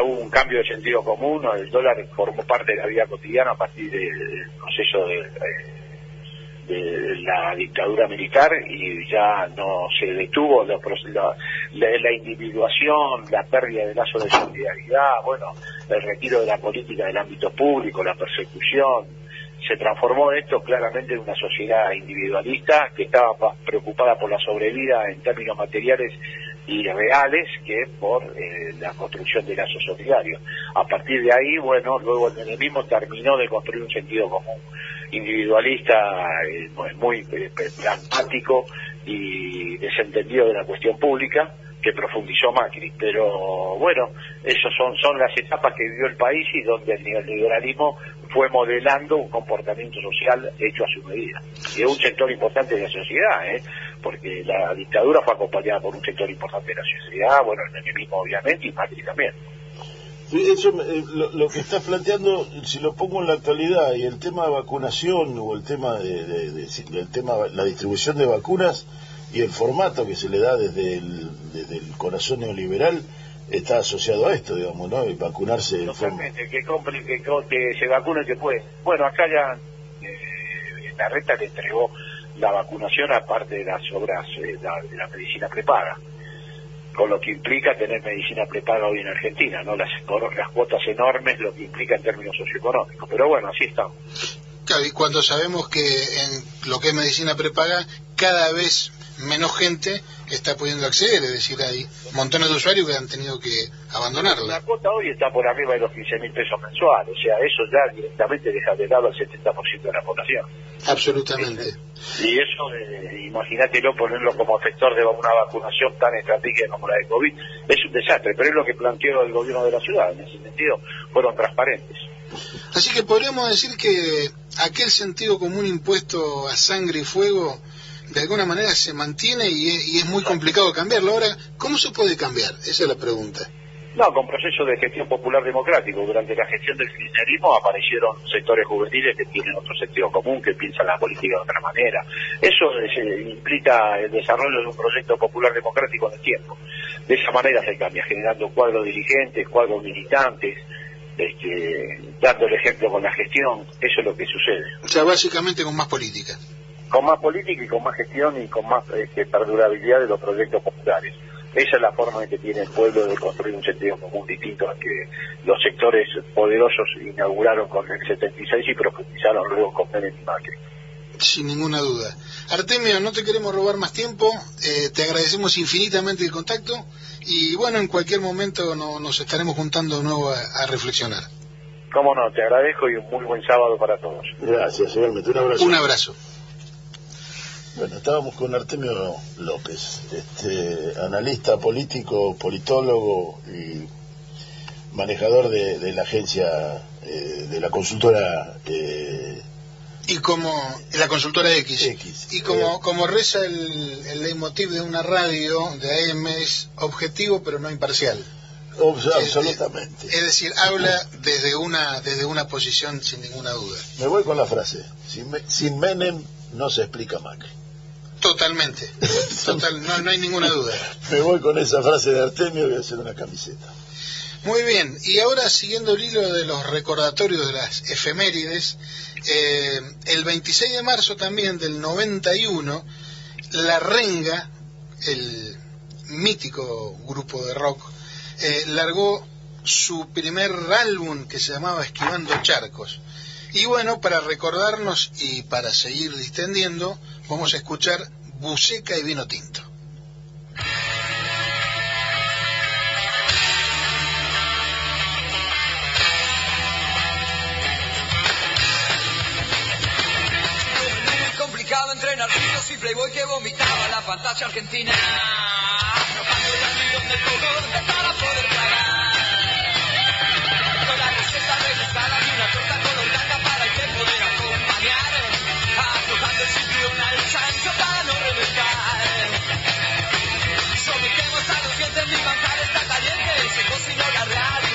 Hubo un cambio de sentido común, el dólar formó parte de la vida cotidiana a partir del proceso de, de la dictadura militar y ya no se detuvo la, la- la individuación, la pérdida de lazo de solidaridad, bueno, el retiro de la política del ámbito público, la persecución, se transformó esto claramente en una sociedad individualista que estaba pa- preocupada por la sobrevida en términos materiales y reales que por eh, la construcción de lazos solidarios. A partir de ahí, bueno, luego el menemismo terminó de construir un sentido común individualista, eh, muy eh, pragmático y desentendido de la cuestión pública que profundizó Macri. Pero bueno, esas son, son las etapas que vivió el país y donde el neoliberalismo fue modelando un comportamiento social hecho a su medida. Y es un sector importante de la sociedad, ¿eh? porque la dictadura fue acompañada por un sector importante de la sociedad, bueno, el menemismo obviamente y Macri también. Eso, eh, lo, que estás planteando, si lo pongo en la actualidad, y el tema de vacunación o el tema de, tema la distribución de vacunas y el formato que se le da desde el corazón neoliberal está asociado a esto, digamos, ¿no? Y vacunarse. Totalmente, que compre, que, co- que se vacune el que puede. Bueno, acá ya eh, la reta le entregó la vacunación aparte de las obras eh, la- de la medicina prepaga, con lo que implica tener medicina prepaga hoy en Argentina, no las, las cuotas enormes, lo que implica en términos socioeconómicos. Pero bueno, así estamos. Claro, y cuando sabemos que en lo que es medicina prepaga, cada vez menos gente está pudiendo acceder, es decir, hay montones de usuarios que han tenido que abandonarla. La cuota hoy está por arriba de los 15 mil pesos mensuales, o sea, eso ya directamente deja de lado al 70% de la población. Absolutamente. Y eso, eh, imagínatelo ponerlo como efector de una vacunación tan estratégica como la de COVID, es un desastre, pero es lo que planteó el gobierno de la ciudad, en ese sentido fueron transparentes. Así que podríamos decir que aquel sentido común impuesto a sangre y fuego, de alguna manera se mantiene y es, y es muy complicado cambiarlo. Ahora, ¿cómo se puede cambiar? Esa es la pregunta. No, con procesos de gestión popular democrático. Durante la gestión del kirchnerismo aparecieron sectores juveniles que tienen otro sentido común, que piensan la política de otra manera. Eso eh, implica el desarrollo de un proyecto popular democrático en el tiempo. De esa manera se cambia, generando cuadros dirigentes, cuadros militantes, este, dando el ejemplo con la gestión. Eso es lo que sucede. O sea, básicamente con más política. Con más política y con más gestión y con más este, perdurabilidad de los proyectos populares. Esa es la forma en que tiene el pueblo de construir un sentido común distinto al que los sectores poderosos inauguraron con el 76 y profundizaron luego con Menem y Macri. Sin ninguna duda. Artemio, no te queremos robar más tiempo, eh, te agradecemos infinitamente el contacto y bueno, en cualquier momento no- nos estaremos juntando de nuevo a, a reflexionar. Cómo no, te agradezco y un muy buen sábado para todos. Gracias, igualmente. Un abrazo. Un abrazo. Bueno, estábamos con Artemio López, este, analista político, politólogo y manejador de, la agencia, eh, de la consultora. Eh, y como la consultora X. y como, como reza el, el leitmotiv de una radio de AM es objetivo pero no imparcial. absolutamente. Es, decir, habla desde una desde una posición sin ninguna duda. Me voy con la frase. Sin, sin Menem no se explica Macri. Totalmente. [LAUGHS] Total, no, no hay ninguna duda. Me voy con esa frase de Artemio y voy a hacer una camiseta. Muy bien, y ahora siguiendo el hilo de los recordatorios de las efemérides, eh, el 26 de marzo también del 91, La Renga, el mítico grupo de rock, eh, largó su primer álbum que se llamaba Esquivando Charcos. Y bueno, para recordarnos y para seguir distendiendo, vamos a escuchar Buceca y Vino Tinto. complicado entrenar y playboy que vomitaba la pantalla argentina. Trocando el amigos de color para poder tragar. Con la receta rebuscada de una torta Dientes, mi manjar está caliente, se cocinó la realidad.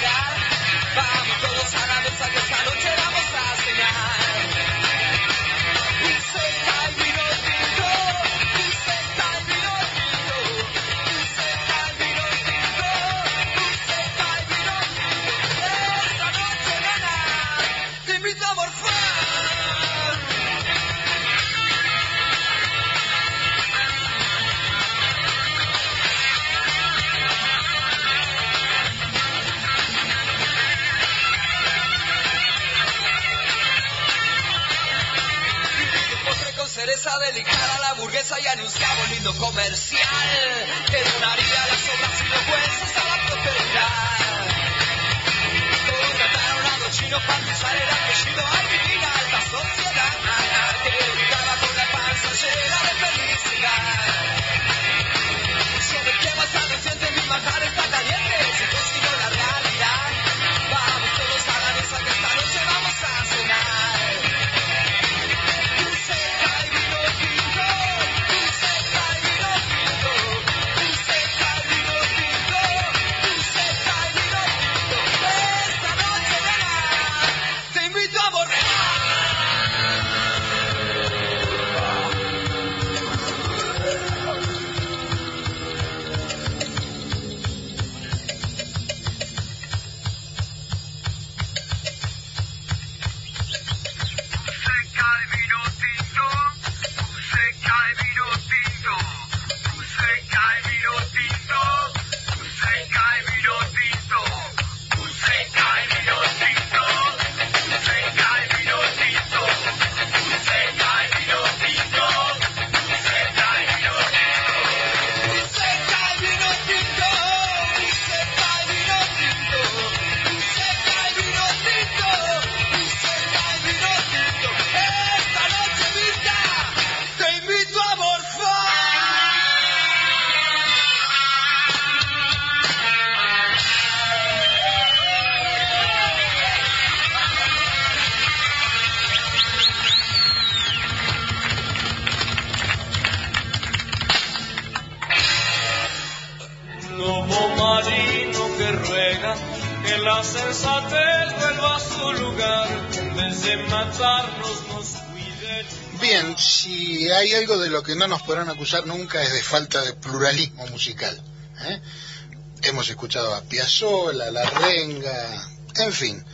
Cereza delicada, la burguesa y anunciaba un lindo comercial que donaría las obras y los huesos a la prosperidad. Contrataron a los chinos para usar el apellido adivina alta sociedad acusar nunca es de falta de pluralismo musical. ¿eh? Hemos escuchado a Piazzolla, La Renga, en fin.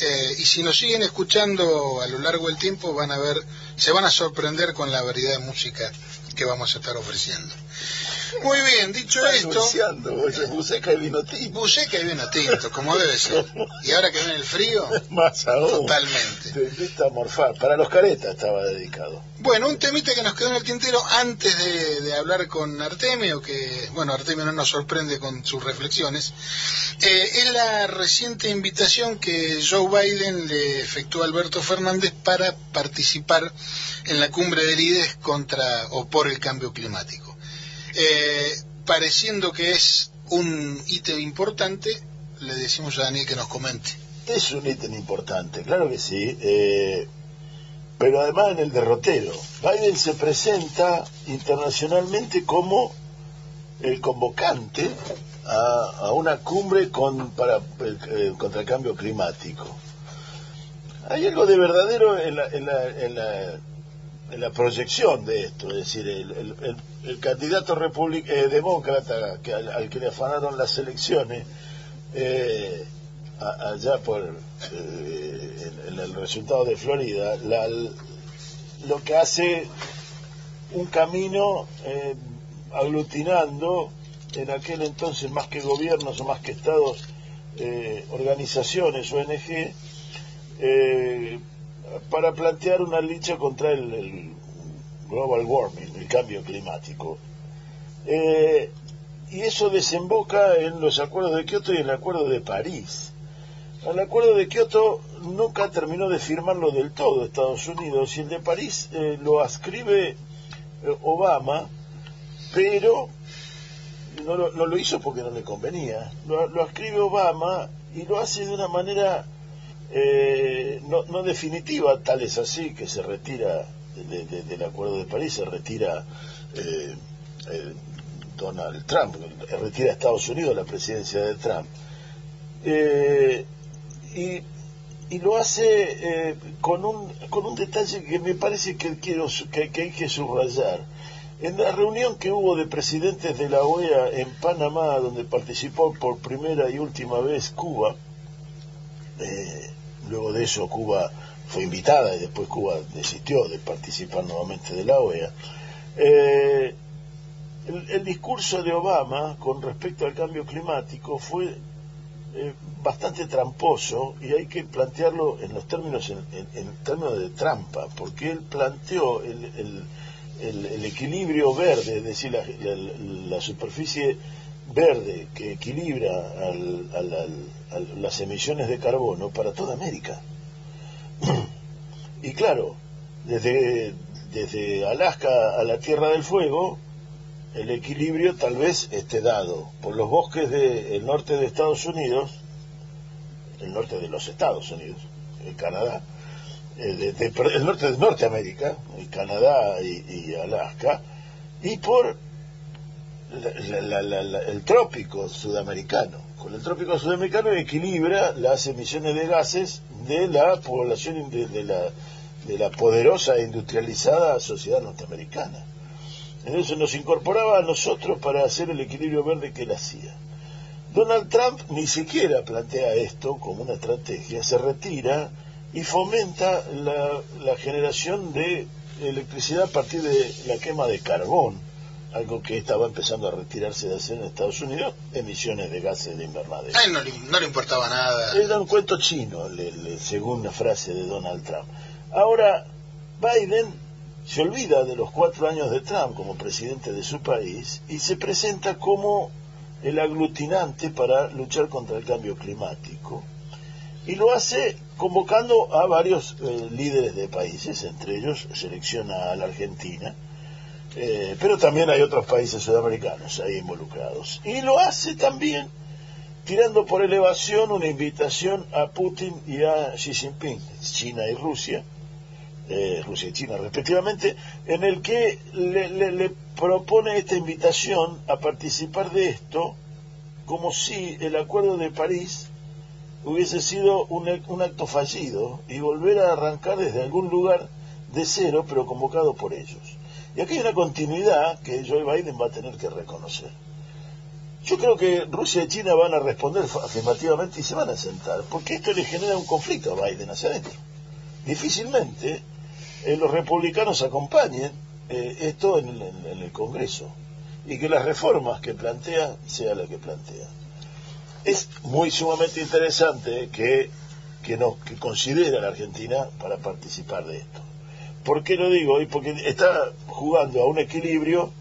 Eh, y si nos siguen escuchando a lo largo del tiempo van a ver, se van a sorprender con la variedad de música que vamos a estar ofreciendo. Muy bien, dicho esto. buceca y vino tinto. Buceca y vino tinto, como debe ser. Y ahora que viene el frío. Más aún. Totalmente. De, morfar. Para los caretas estaba dedicado. Bueno, un temita que nos quedó en el tintero antes de, hablar con Artemio, que, bueno, Artemio no nos sorprende con sus reflexiones, eh, es la reciente invitación que Joe Biden le efectuó a Alberto Fernández para participar en la cumbre del IDES contra o por el cambio climático. Eh, pareciendo que es un ítem importante, le decimos a Daniel que nos comente. Es un ítem importante, claro que sí. eh, pero además en el derrotero. Biden se presenta internacionalmente como el convocante a, una cumbre con, para, contra el cambio climático. Hay algo de verdadero en la, la proyección de esto, es decir, el, candidato republic- eh, demócrata al, que le afanaron las elecciones, eh, allá por eh, el resultado de Florida, lo que hace un camino eh, aglutinando en aquel entonces más que gobiernos o más que estados, eh, organizaciones, ONG, para plantear una lucha contra el, global warming, el cambio climático. Eh, y eso desemboca en los acuerdos de Kioto y en el acuerdo de París. El acuerdo de Kioto nunca terminó de firmarlo del todo Estados Unidos y el de París eh, lo ascribe eh, Obama, pero no lo, hizo porque no le convenía. Lo, lo escribe Obama y lo hace de una manera eh, no, definitiva, tal es así que se retira de- de- del Acuerdo de París, se retira eh, eh, Donald Trump, retira a Estados Unidos la presidencia de Trump. Y, lo hace con, un, con un detalle que me parece que, quiero, que, que hay que subrayar. En la reunión que hubo de presidentes de la OEA en Panamá, donde participó por primera y última vez Cuba, luego de eso Cuba fue invitada y después Cuba desistió de participar nuevamente de la OEA, eh, el, discurso de Obama con respecto al cambio climático fue eh, bastante tramposo y hay que plantearlo en los términos en, términos de trampa porque él planteó el, el- equilibrio verde es decir la, superficie verde que equilibra al- al- al- las emisiones de carbono para toda América y claro desde desde Alaska a la Tierra del Fuego el equilibrio tal vez esté dado por los bosques del norte de Estados Unidos, el norte de los Estados Unidos, el Canadá, eh, de- el norte de Norteamérica, el Canadá y, Alaska, y por la- la- la- el trópico sudamericano. Con el trópico sudamericano equilibra las emisiones de gases de la población de, de la, de la poderosa e industrializada sociedad norteamericana. Entonces nos incorporaba a nosotros para hacer el equilibrio verde que él hacía. Donald Trump ni siquiera plantea esto como una estrategia, se retira y fomenta la generación de electricidad a partir de la quema de carbón, algo que estaba empezando a retirarse de hacer en Estados Unidos, emisiones de gases de invernadero. A él no le, no le importaba nada. Era un cuento chino, le- le- según la frase de Donald Trump. Ahora, Biden se olvida de los cuatro años de Trump como presidente de su país y se presenta como el aglutinante para luchar contra el cambio climático. Y lo hace convocando a varios eh, líderes de países, entre ellos selecciona a la Argentina, eh, pero también hay otros países sudamericanos ahí involucrados. Y lo hace también tirando por elevación una invitación a Putin y a Xi Jinping, China y Rusia, eh, Rusia y China respectivamente, en el que le, propone esta invitación a participar de esto como si el Acuerdo de París hubiese sido un acto fallido y volver a arrancar desde algún lugar de cero, pero convocado por ellos. Y aquí hay una continuidad que Joe Biden va a tener que reconocer. Yo creo que Rusia y China van a responder afirmativamente y se van a sentar, porque esto le genera un conflicto a Biden hacia adentro. Difícilmente eh, los republicanos acompañen eh, esto en el, Congreso y que las reformas que plantea sea la que plantea. Es muy sumamente interesante que, que considere a la Argentina para participar de esto. ¿Por qué lo digo? Y porque está jugando a un equilibrio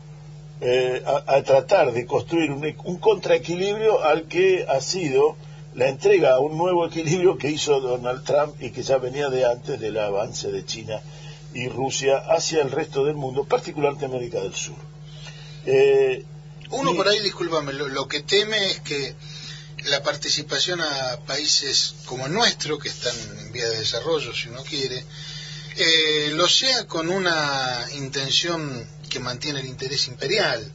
eh, a, a tratar de construir un, un contraequilibrio al que ha sido la entrega a un nuevo equilibrio que hizo Donald Trump y que ya venía de antes del avance de China y Rusia hacia el resto del mundo, particularmente América del Sur. Eh, Uno y- por ahí, discúlpame, lo, lo que teme es que la participación a países como el nuestro, que están en vía de desarrollo, si uno quiere, eh, lo sea con una intención que mantiene el interés imperial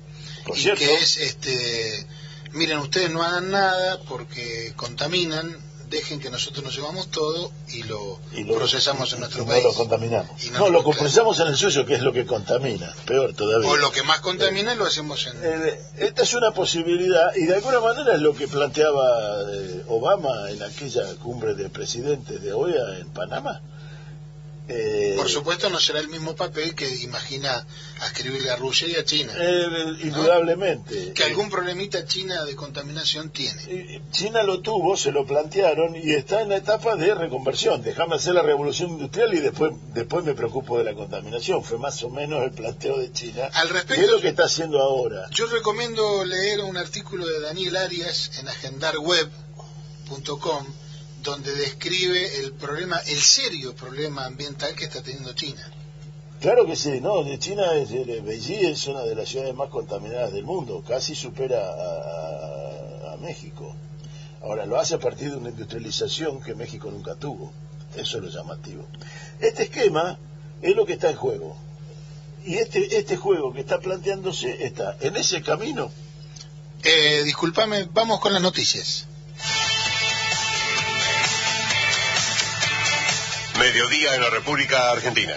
Por y cierto. que es, este, miren, ustedes no hagan nada porque contaminan, dejen que nosotros nos llevamos todo y lo, Y lo- procesamos en y nuestro no país. lo contaminamos. Y No, no lo procesamos en el suyo, que es lo que contamina. Peor todavía. O lo que más contamina lo hacemos en... Eh, esta es una posibilidad y de alguna manera es lo que planteaba eh, Obama en aquella cumbre de presidentes de OEA en Panamá. Eh, Por supuesto no será el mismo papel que imagina escribirle a Rusia y a China. eh, indudablemente. que algún problemita China de contaminación tiene. Eh, China lo tuvo, se lo plantearon y está en la etapa de reconversión. Déjame hacer la revolución industrial y después después me preocupo de la contaminación. Fue más o menos el planteo de China. Al ¿Qué respecto- es lo que está haciendo ahora? Yo recomiendo leer un artículo de Daniel Arias en agendarweb.com donde describe el problema, el serio problema ambiental que está teniendo China. Claro que sí, no, de China es, Beijing es una de las ciudades más contaminadas del mundo, casi supera a, a- a México. Ahora lo hace a partir de una industrialización que México nunca tuvo. Eso es lo llamativo. Este esquema es lo que está en juego. Y este, este juego que está planteándose está en ese camino. Eh, discúlpame, vamos con las noticias. Mediodía en la República Argentina.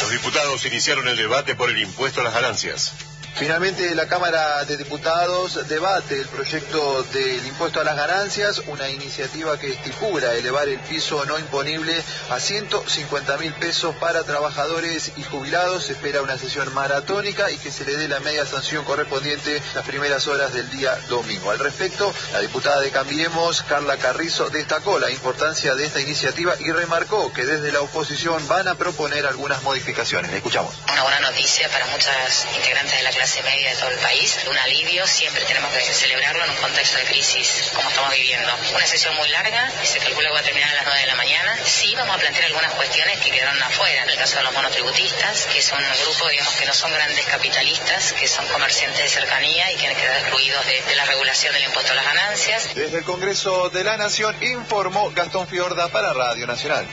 Los diputados iniciaron el debate por el impuesto a las ganancias. Finalmente, la Cámara de Diputados debate el proyecto del impuesto a las ganancias, una iniciativa que estipula elevar el piso no imponible a 150 mil pesos para trabajadores y jubilados. Se espera una sesión maratónica y que se le dé la media sanción correspondiente las primeras horas del día domingo. Al respecto, la diputada de Cambiemos, Carla Carrizo, destacó la importancia de esta iniciativa y remarcó que desde la oposición van a proponer algunas modificaciones. Le escuchamos. una buena noticia para muchas integrantes de la clase media de todo el país, un alivio, siempre tenemos que celebrarlo en un contexto de crisis como estamos viviendo. Una sesión muy larga, se calcula que va a terminar a las 9 de la mañana. Sí vamos a plantear algunas cuestiones que quedaron afuera, en el caso de los monotributistas, que son un grupo, digamos, que no son grandes capitalistas, que son comerciantes de cercanía y que han quedado excluidos de la regulación del impuesto a las ganancias. Desde el Congreso de la Nación informó Gastón Fiorda para Radio Nacional.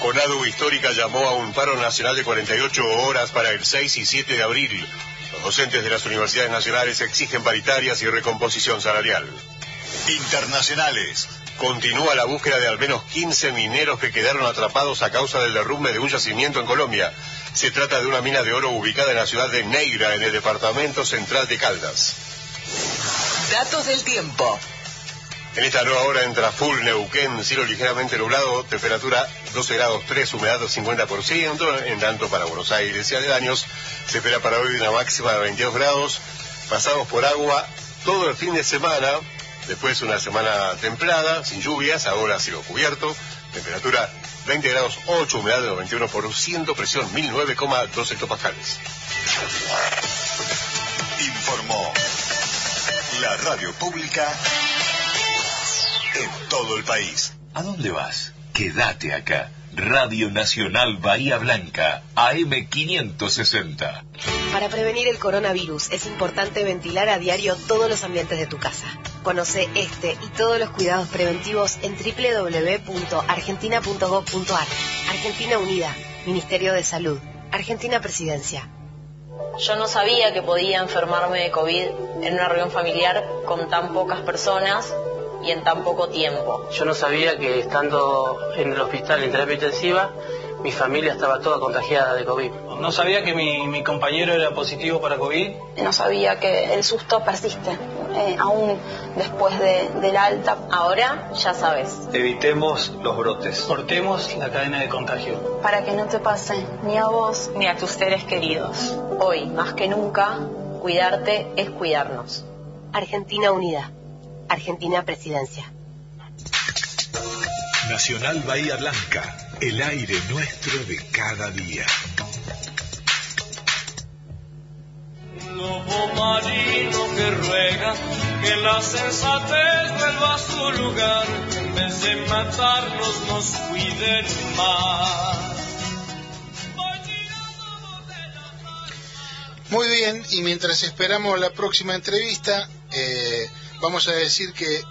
CONADU Histórica llamó a un paro nacional de 48 horas para el 6 y 7 de abril. Los docentes de las universidades nacionales exigen paritarias y recomposición salarial. Internacionales. Continúa la búsqueda de al menos 15 mineros que quedaron atrapados a causa del derrumbe de un yacimiento en Colombia. Se trata de una mina de oro ubicada en la ciudad de Neira, en el departamento central de Caldas. Datos del tiempo. En esta nueva hora entra full Neuquén, cielo ligeramente nublado, temperatura 12 grados 3, humedad 50%, en tanto para Buenos Aires y aledaños se espera para hoy una máxima de 22 grados, pasados por agua todo el fin de semana, después una semana templada, sin lluvias, ahora cielo cubierto, temperatura 20 grados 8, humedad del 91%, presión 1009,2 hectopascales. Informó la radio pública en todo el país. ¿A dónde vas? Quédate acá. Radio Nacional Bahía Blanca, AM560. Para prevenir el coronavirus es importante ventilar a diario todos los ambientes de tu casa. Conoce este y todos los cuidados preventivos en www.argentina.gov.ar. Argentina Unida, Ministerio de Salud, Argentina Presidencia. Yo no sabía que podía enfermarme de COVID en una reunión familiar con tan pocas personas y en tan poco tiempo. Yo no sabía que estando en el hospital en terapia intensiva, mi familia estaba toda contagiada de COVID. No sabía que mi, mi compañero era positivo para COVID. No sabía que el susto persiste, eh, aún después de, del alta. Ahora ya sabes. Evitemos los brotes. Cortemos la cadena de contagio. Para que no te pase ni a vos ni a tus seres queridos. Hoy, más que nunca, cuidarte es cuidarnos. Argentina Unida, Argentina Presidencia. Nacional Bahía Blanca, el aire nuestro de cada día. lobo marino que ruega que la sensatez vuelva a su lugar, que en vez de matarnos nos cuiden más. Muy bien, y mientras esperamos la próxima entrevista, eh, vamos a decir que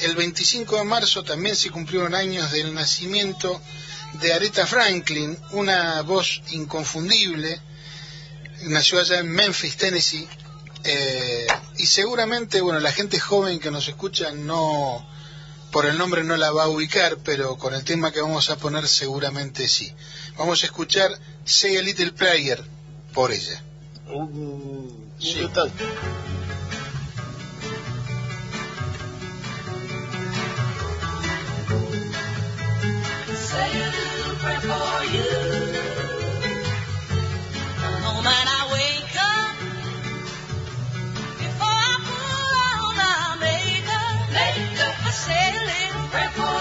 el 25 de marzo también se cumplieron años del nacimiento de Aretha Franklin, una voz inconfundible, nació allá en Memphis, Tennessee, eh, y seguramente, bueno, la gente joven que nos escucha no, por el nombre no la va a ubicar, pero con el tema que vamos a poner seguramente sí. Vamos a escuchar Say a Little Prayer por ella. Sí. A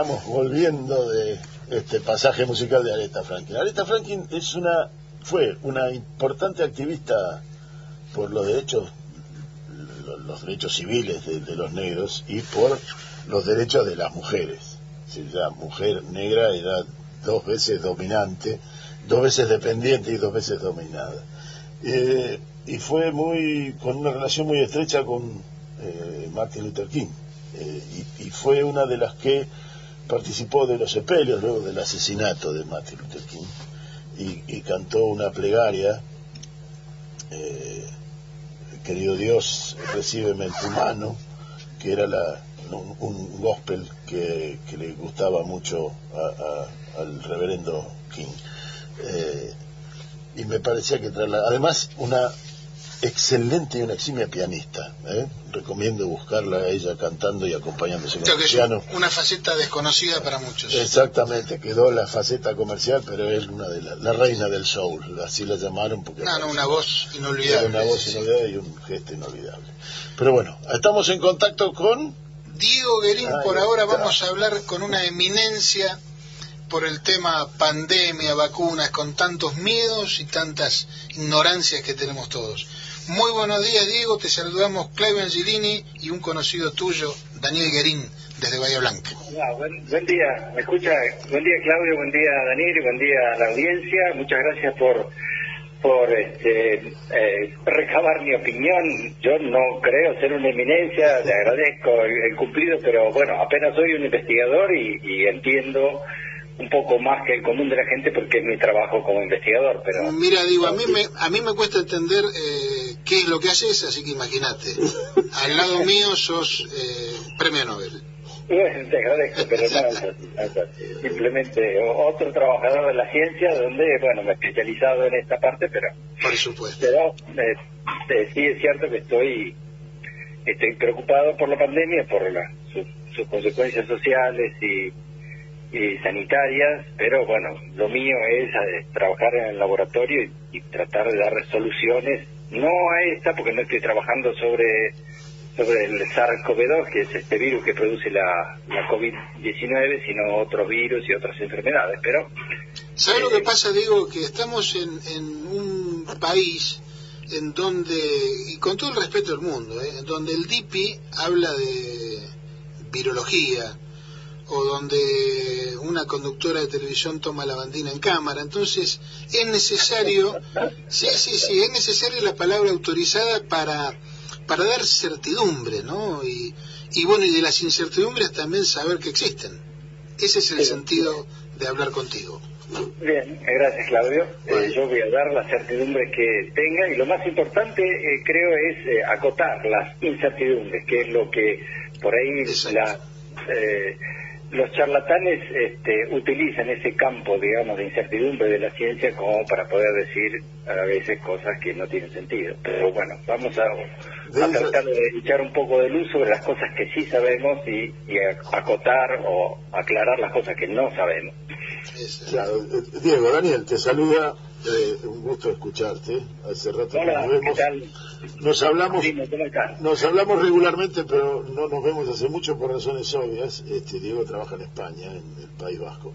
estamos volviendo de este pasaje musical de Aretha Franklin. Aretha Franklin es una, fue una importante activista por los derechos, lo- los derechos civiles de, los negros y por los derechos de las mujeres. Si la mujer negra era dos veces dominante, dos veces dependiente y dos veces dominada. Eh, y fue muy, con una relación muy estrecha con eh, Martin Luther King. Eh, y fue una de las que participó de los sepelios luego del asesinato de Martin Luther King y, cantó una plegaria eh, querido Dios recíbeme en tu mano que era la, un, gospel que, le gustaba mucho al reverendo King. Eh, y me parecía que traerla además una excelente y una eximia pianista ¿eh? recomiendo buscarla a ella cantando y acompañándose con el piano una faceta desconocida para muchos. Exactamente, quedó la faceta comercial, pero es una de las, la reina del soul, así la llamaron porque No, no, una voz inolvidable. una voz inolvidable y un gesto inolvidable. Pero bueno, estamos en contacto con Diego Guerín, por ahora está. vamos a hablar con una eminencia por el tema pandemia, vacunas, con tantos miedos y tantas ignorancias que tenemos todos. Muy buenos días, Diego. Te saludamos Claudio Angelini y un conocido tuyo, Daniel Guerín, desde Bahía Blanca. Buen, buen día, ¿me escucha? Buen día, Claudio. Buen día, Daniel. y Buen día a la audiencia. Muchas gracias por por este, eh, recabar mi opinión. Yo no creo ser una eminencia, le agradezco el, el cumplido, pero bueno, apenas soy un investigador y, y entiendo un poco más que el común de la gente porque es mi trabajo como investigador. Pero Mira, digo, a mí me, a mí me cuesta entender eh, qué es lo que haces, así que imagínate. [LAUGHS] Al lado mío sos eh, premio Nobel. Bueno, [LAUGHS] te agradezco, pero no. Simplemente otro trabajador de la ciencia donde, bueno, me he especializado en esta parte, pero... Por supuesto. Pero eh, sí es cierto que estoy, estoy preocupado por la pandemia, por la- su- sus consecuencias sociales y, y sanitarias, pero bueno, lo mío es eh, trabajar en el laboratorio y, y tratar de dar soluciones, no a esta, porque no estoy trabajando sobre sobre el SARS-CoV-2, que es este virus que produce la, la COVID-19, sino otros virus y otras enfermedades. Pero ¿Sabes lo que pasa, Diego? Que estamos en, en un país en donde, y con todo el respeto del mundo, ¿eh? en donde el DIPI habla de virología, o donde una conductora de televisión toma la bandina en cámara. Entonces, es necesario, sí, sí, sí, es necesaria la palabra autorizada para, para dar certidumbre, ¿no? Y, y bueno, y de las incertidumbres también saber que existen. Ese es el sentido de hablar contigo. Bien, eh, gracias Claudio. Eh, yo voy a dar la certidumbre que tenga y lo más importante eh, creo es eh, acotar las incertidumbres, que es lo que por ahí la, eh, los charlatanes este, utilizan ese campo, digamos, de incertidumbre de la ciencia como para poder decir a veces cosas que no tienen sentido. Pero bueno, vamos a, a tratar de echar un poco de luz sobre las cosas que sí sabemos y, y acotar o aclarar las cosas que no sabemos. Diego, Daniel, te saluda. Eh, un gusto escucharte. Hace rato Hola, nos ¿qué vemos. tal? Nos hablamos, Dime, nos hablamos regularmente, pero no nos vemos hace mucho por razones obvias. Este, Diego trabaja en España, en el País Vasco.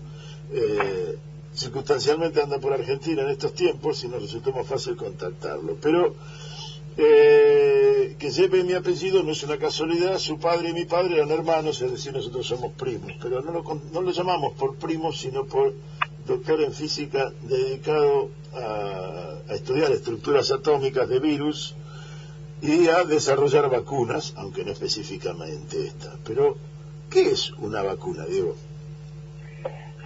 Eh, circunstancialmente anda por Argentina en estos tiempos y nos resultó más fácil contactarlo. Pero eh, que lleve mi apellido no es una casualidad. Su padre y mi padre eran hermanos, es decir, nosotros somos primos. Pero no lo, no lo llamamos por primos, sino por doctor en física dedicado a, a estudiar estructuras atómicas de virus y a desarrollar vacunas, aunque no específicamente esta. Pero, ¿qué es una vacuna, Diego?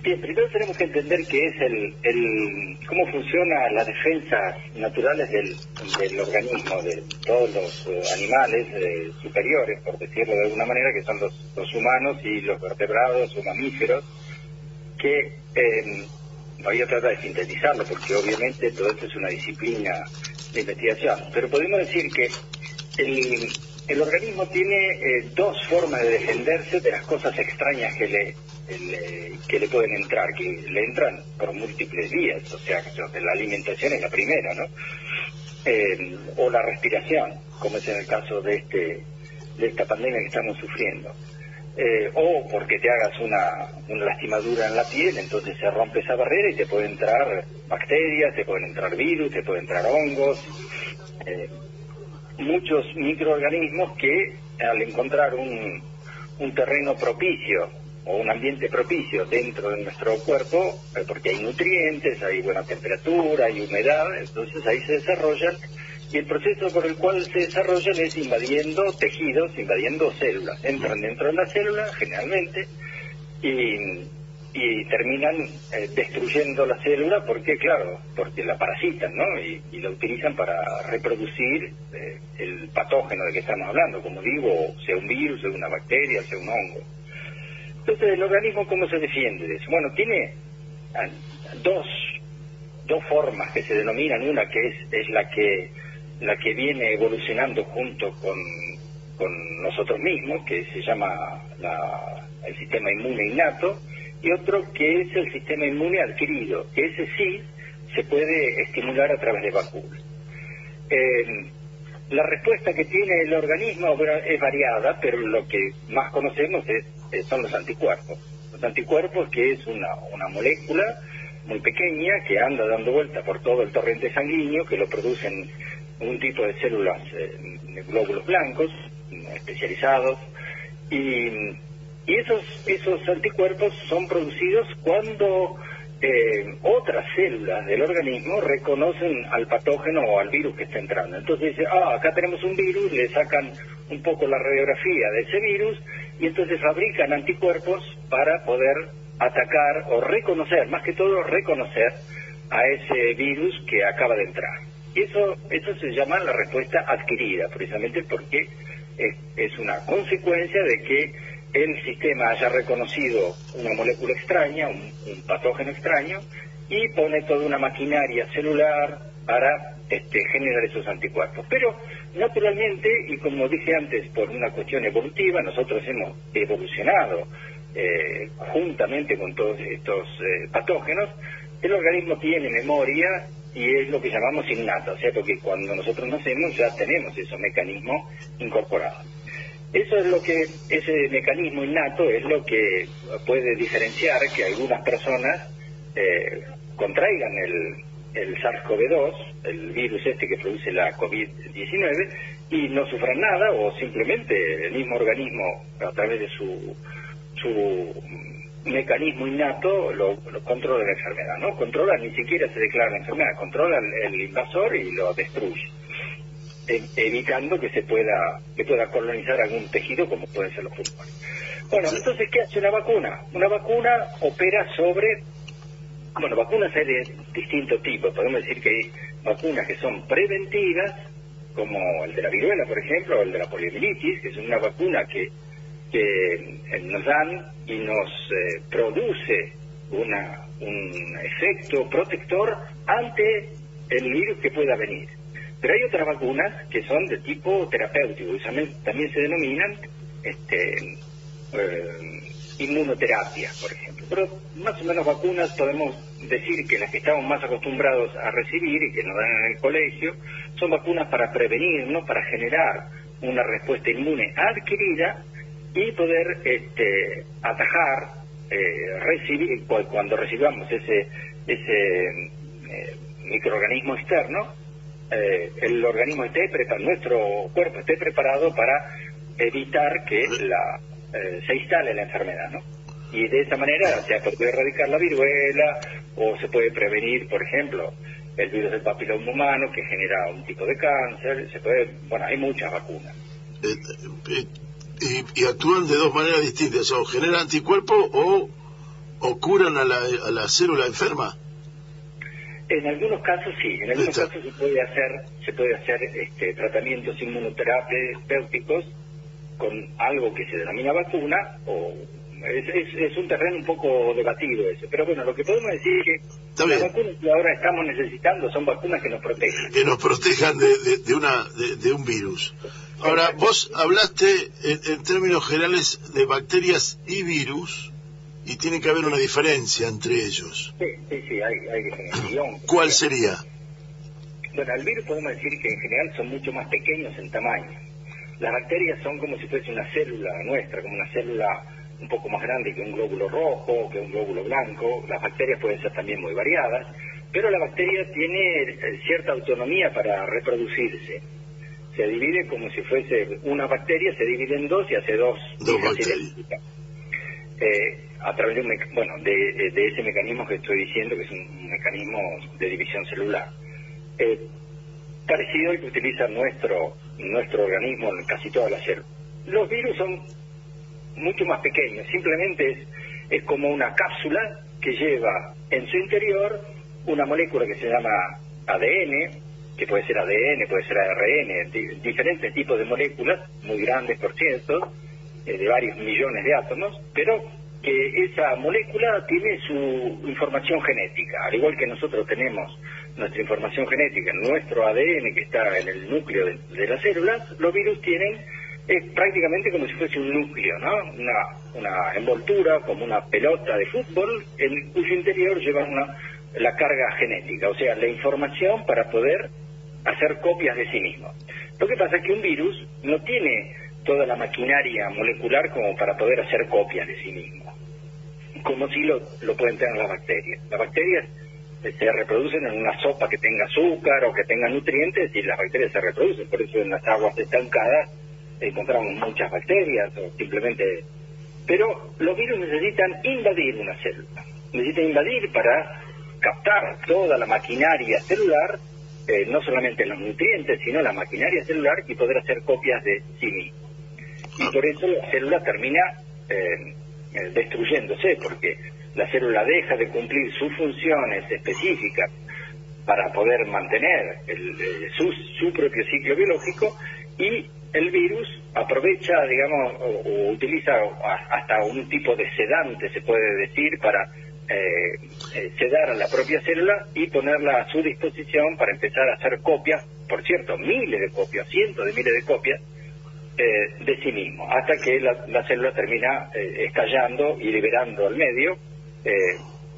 Bien, primero tenemos que entender qué es el, el cómo funciona las defensas naturales del, del organismo, de todos los eh, animales eh, superiores, por decirlo de alguna manera, que son los, los humanos y los vertebrados o mamíferos, que eh, voy a tratar de sintetizarlo, porque obviamente todo esto es una disciplina de investigación, pero podemos decir que el, el organismo tiene eh, dos formas de defenderse de las cosas extrañas que le, que le pueden entrar, que le entran por múltiples vías, o sea, la alimentación es la primera, ¿no? Eh, o la respiración, como es en el caso de este de esta pandemia que estamos sufriendo. Eh, o porque te hagas una, una lastimadura en la piel, entonces se rompe esa barrera y te pueden entrar bacterias, te pueden entrar virus, te pueden entrar hongos, eh, muchos microorganismos que al encontrar un, un terreno propicio o un ambiente propicio dentro de nuestro cuerpo, eh, porque hay nutrientes, hay buena temperatura, hay humedad, entonces ahí se desarrollan y el proceso por el cual se desarrollan es invadiendo tejidos, invadiendo células. Entran dentro de la célula generalmente y, terminan eh, destruyendo la célula porque, claro, porque la parasitan, ¿no? Y, y la utilizan para reproducir eh, el patógeno de que estamos hablando, como digo, sea un virus, sea una bacteria, sea un hongo. Entonces, ¿el organismo cómo se defiende de eso? Bueno, tiene ah, dos, dos formas que se denominan. Una que es, es la que la que viene evolucionando junto con, nosotros mismos, que se llama la- el sistema inmune innato, y otro que es el sistema inmune adquirido, que ese sí se puede estimular a través de vacunas. Eh, la respuesta que tiene el organismo es variada, pero lo que más conocemos es, eh, son los anticuerpos. Los anticuerpos, que es una, una molécula muy pequeña que anda dando vuelta por todo el torrente sanguíneo, que lo producen un tipo de células, eh, de glóbulos blancos, especializados, y, y esos, esos anticuerpos son producidos cuando eh, otras células del organismo reconocen al patógeno o al virus que está entrando. Entonces dice, ah, acá tenemos un virus, le sacan un poco la radiografía de ese virus y entonces fabrican anticuerpos para poder atacar o reconocer, más que todo reconocer a ese virus que acaba de entrar. Eso, eso se llama la respuesta adquirida, precisamente porque es, una consecuencia de que el sistema haya reconocido una molécula extraña, un, un patógeno extraño, y pone toda una maquinaria celular para este, generar esos anticuerpos. Pero naturalmente, y como dije antes, por una cuestión evolutiva, nosotros hemos evolucionado eh, juntamente con todos estos eh, patógenos, el organismo tiene memoria y es lo que llamamos innata, o sea, porque cuando nosotros nacemos ya tenemos esos mecanismos incorporados. Eso es lo que, ese mecanismo innato es lo que puede diferenciar que algunas personas eh, contraigan el, el SARS-CoV-2, el virus este que produce la COVID-19, y no sufran nada o simplemente el mismo organismo a través de su, su mecanismo innato lo, lo controla la enfermedad, ¿no? Controla, ni siquiera se declara la enfermedad, controla el, el invasor y lo destruye, e- evitando que se pueda, que pueda colonizar algún tejido como pueden ser los pulmones. Bueno, entonces, ¿qué hace una vacuna? Una vacuna opera sobre bueno, vacunas hay de distinto tipo. Podemos decir que hay vacunas que son preventivas, como el de la viruela, por ejemplo, o el de la poliomielitis, que es una vacuna que, que eh, nos dan y nos eh, produce una, un efecto protector ante el virus que pueda venir. Pero hay otras vacunas que son de tipo terapéutico, y también, también se denominan este, eh, inmunoterapia, por ejemplo. Pero más o menos vacunas podemos decir que las que estamos más acostumbrados a recibir y que nos dan en el colegio son vacunas para prevenir, ¿no? para generar una respuesta inmune adquirida y poder este, atajar, eh, recibir, cu- cuando recibamos ese, ese eh, microorganismo externo, eh, el organismo esté preparado, nuestro cuerpo esté preparado para evitar que la, eh, se instale la enfermedad, ¿no? Y de esa manera se puede erradicar la viruela o se puede prevenir, por ejemplo, el virus del papiloma humano que genera un tipo de cáncer, se puede, bueno, hay muchas vacunas. Y, y actúan de dos maneras distintas, o generan anticuerpos o, o curan a la, a la célula enferma. En algunos casos sí, en algunos casos se puede hacer, se puede hacer este, tratamientos inmunoterapéuticos con algo que se denomina vacuna o es, es, es un terreno un poco debatido ese, pero bueno, lo que podemos decir es que las vacunas que ahora estamos necesitando son vacunas que nos protegen. que nos protejan de, de, de una, de, de un virus. Ahora, vos hablaste en, en términos generales de bacterias y virus y tiene que haber una diferencia entre ellos. Sí, sí, sí, hay, hay diferenciación. ¿Cuál sería? Bueno, el virus podemos decir que en general son mucho más pequeños en tamaño. Las bacterias son como si fuese una célula nuestra, como una célula un poco más grande que un glóbulo rojo, que un glóbulo blanco. Las bacterias pueden ser también muy variadas, pero la bacteria tiene eh, cierta autonomía para reproducirse. Se divide como si fuese una bacteria, se divide en dos y hace dos. Dos bacterias. Eh, a través de, un bueno, de, de ese mecanismo que estoy diciendo, que es un, un mecanismo de división celular. Eh, parecido al que utiliza nuestro, nuestro organismo en casi todas las células. Los virus son mucho más pequeños, simplemente es, es como una cápsula que lleva en su interior una molécula que se llama ADN, que puede ser ADN, puede ser ARN, di- diferentes tipos de moléculas, muy grandes por cierto, eh, de varios millones de átomos, pero que esa molécula tiene su información genética, al igual que nosotros tenemos nuestra información genética, nuestro ADN que está en el núcleo de las células, los virus tienen es prácticamente como si fuese un núcleo, ¿no? Una, envoltura, como una pelota de fútbol, en cuyo interior lleva una, la carga genética, o sea, la información para poder hacer copias de sí mismo. Lo que pasa es que un virus no tiene toda la maquinaria molecular como para poder hacer copias de sí mismo, como si lo, lo pueden tener las bacterias. Las bacterias se reproducen en una sopa que tenga azúcar o que tenga nutrientes y las bacterias se reproducen. Por eso en las aguas estancadas encontramos muchas bacterias o simplemente... Pero los virus necesitan invadir una célula. Necesitan invadir para captar toda la maquinaria celular, eh, no solamente los nutrientes, sino la maquinaria celular y poder hacer copias de sí mismo. Y por eso la célula termina eh, eh, destruyéndose, porque la célula deja de cumplir sus funciones específicas para poder mantener el, su, su propio ciclo biológico y el virus aprovecha, digamos, o, o utiliza hasta un tipo de sedante, se puede decir, para eh, eh, sedar a la propia célula y ponerla a su disposición para empezar a hacer copias, por cierto, miles de copias, cientos de miles de copias, eh, de sí mismo, hasta que la, la célula termina eh, estallando y liberando al medio eh,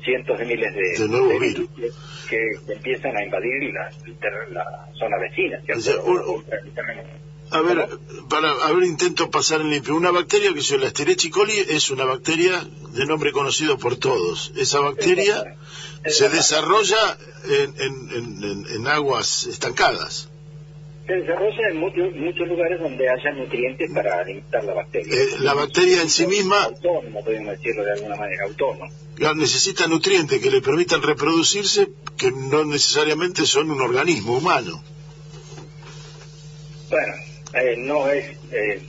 cientos de miles de, De virus. que, que empiezan a invadir la, la zona vecina, ¿cierto? O sea, un- O- o el terreno. A ver, para a ver, intento pasar en limpio. Una bacteria que se la Escherichia coli es una bacteria de nombre conocido por todos. Esa bacteria se desarrolla en, en- en- en- aguas estancadas. Se desarrolla en muchos, muchos lugares donde haya nutrientes para alimentar la bacteria. Eh, la bacteria en sí misma Autónomo, podemos decirlo de alguna manera, autónomo. necesita nutrientes que le permitan reproducirse, que no necesariamente son un organismo humano. Bueno, eh, no es... eh,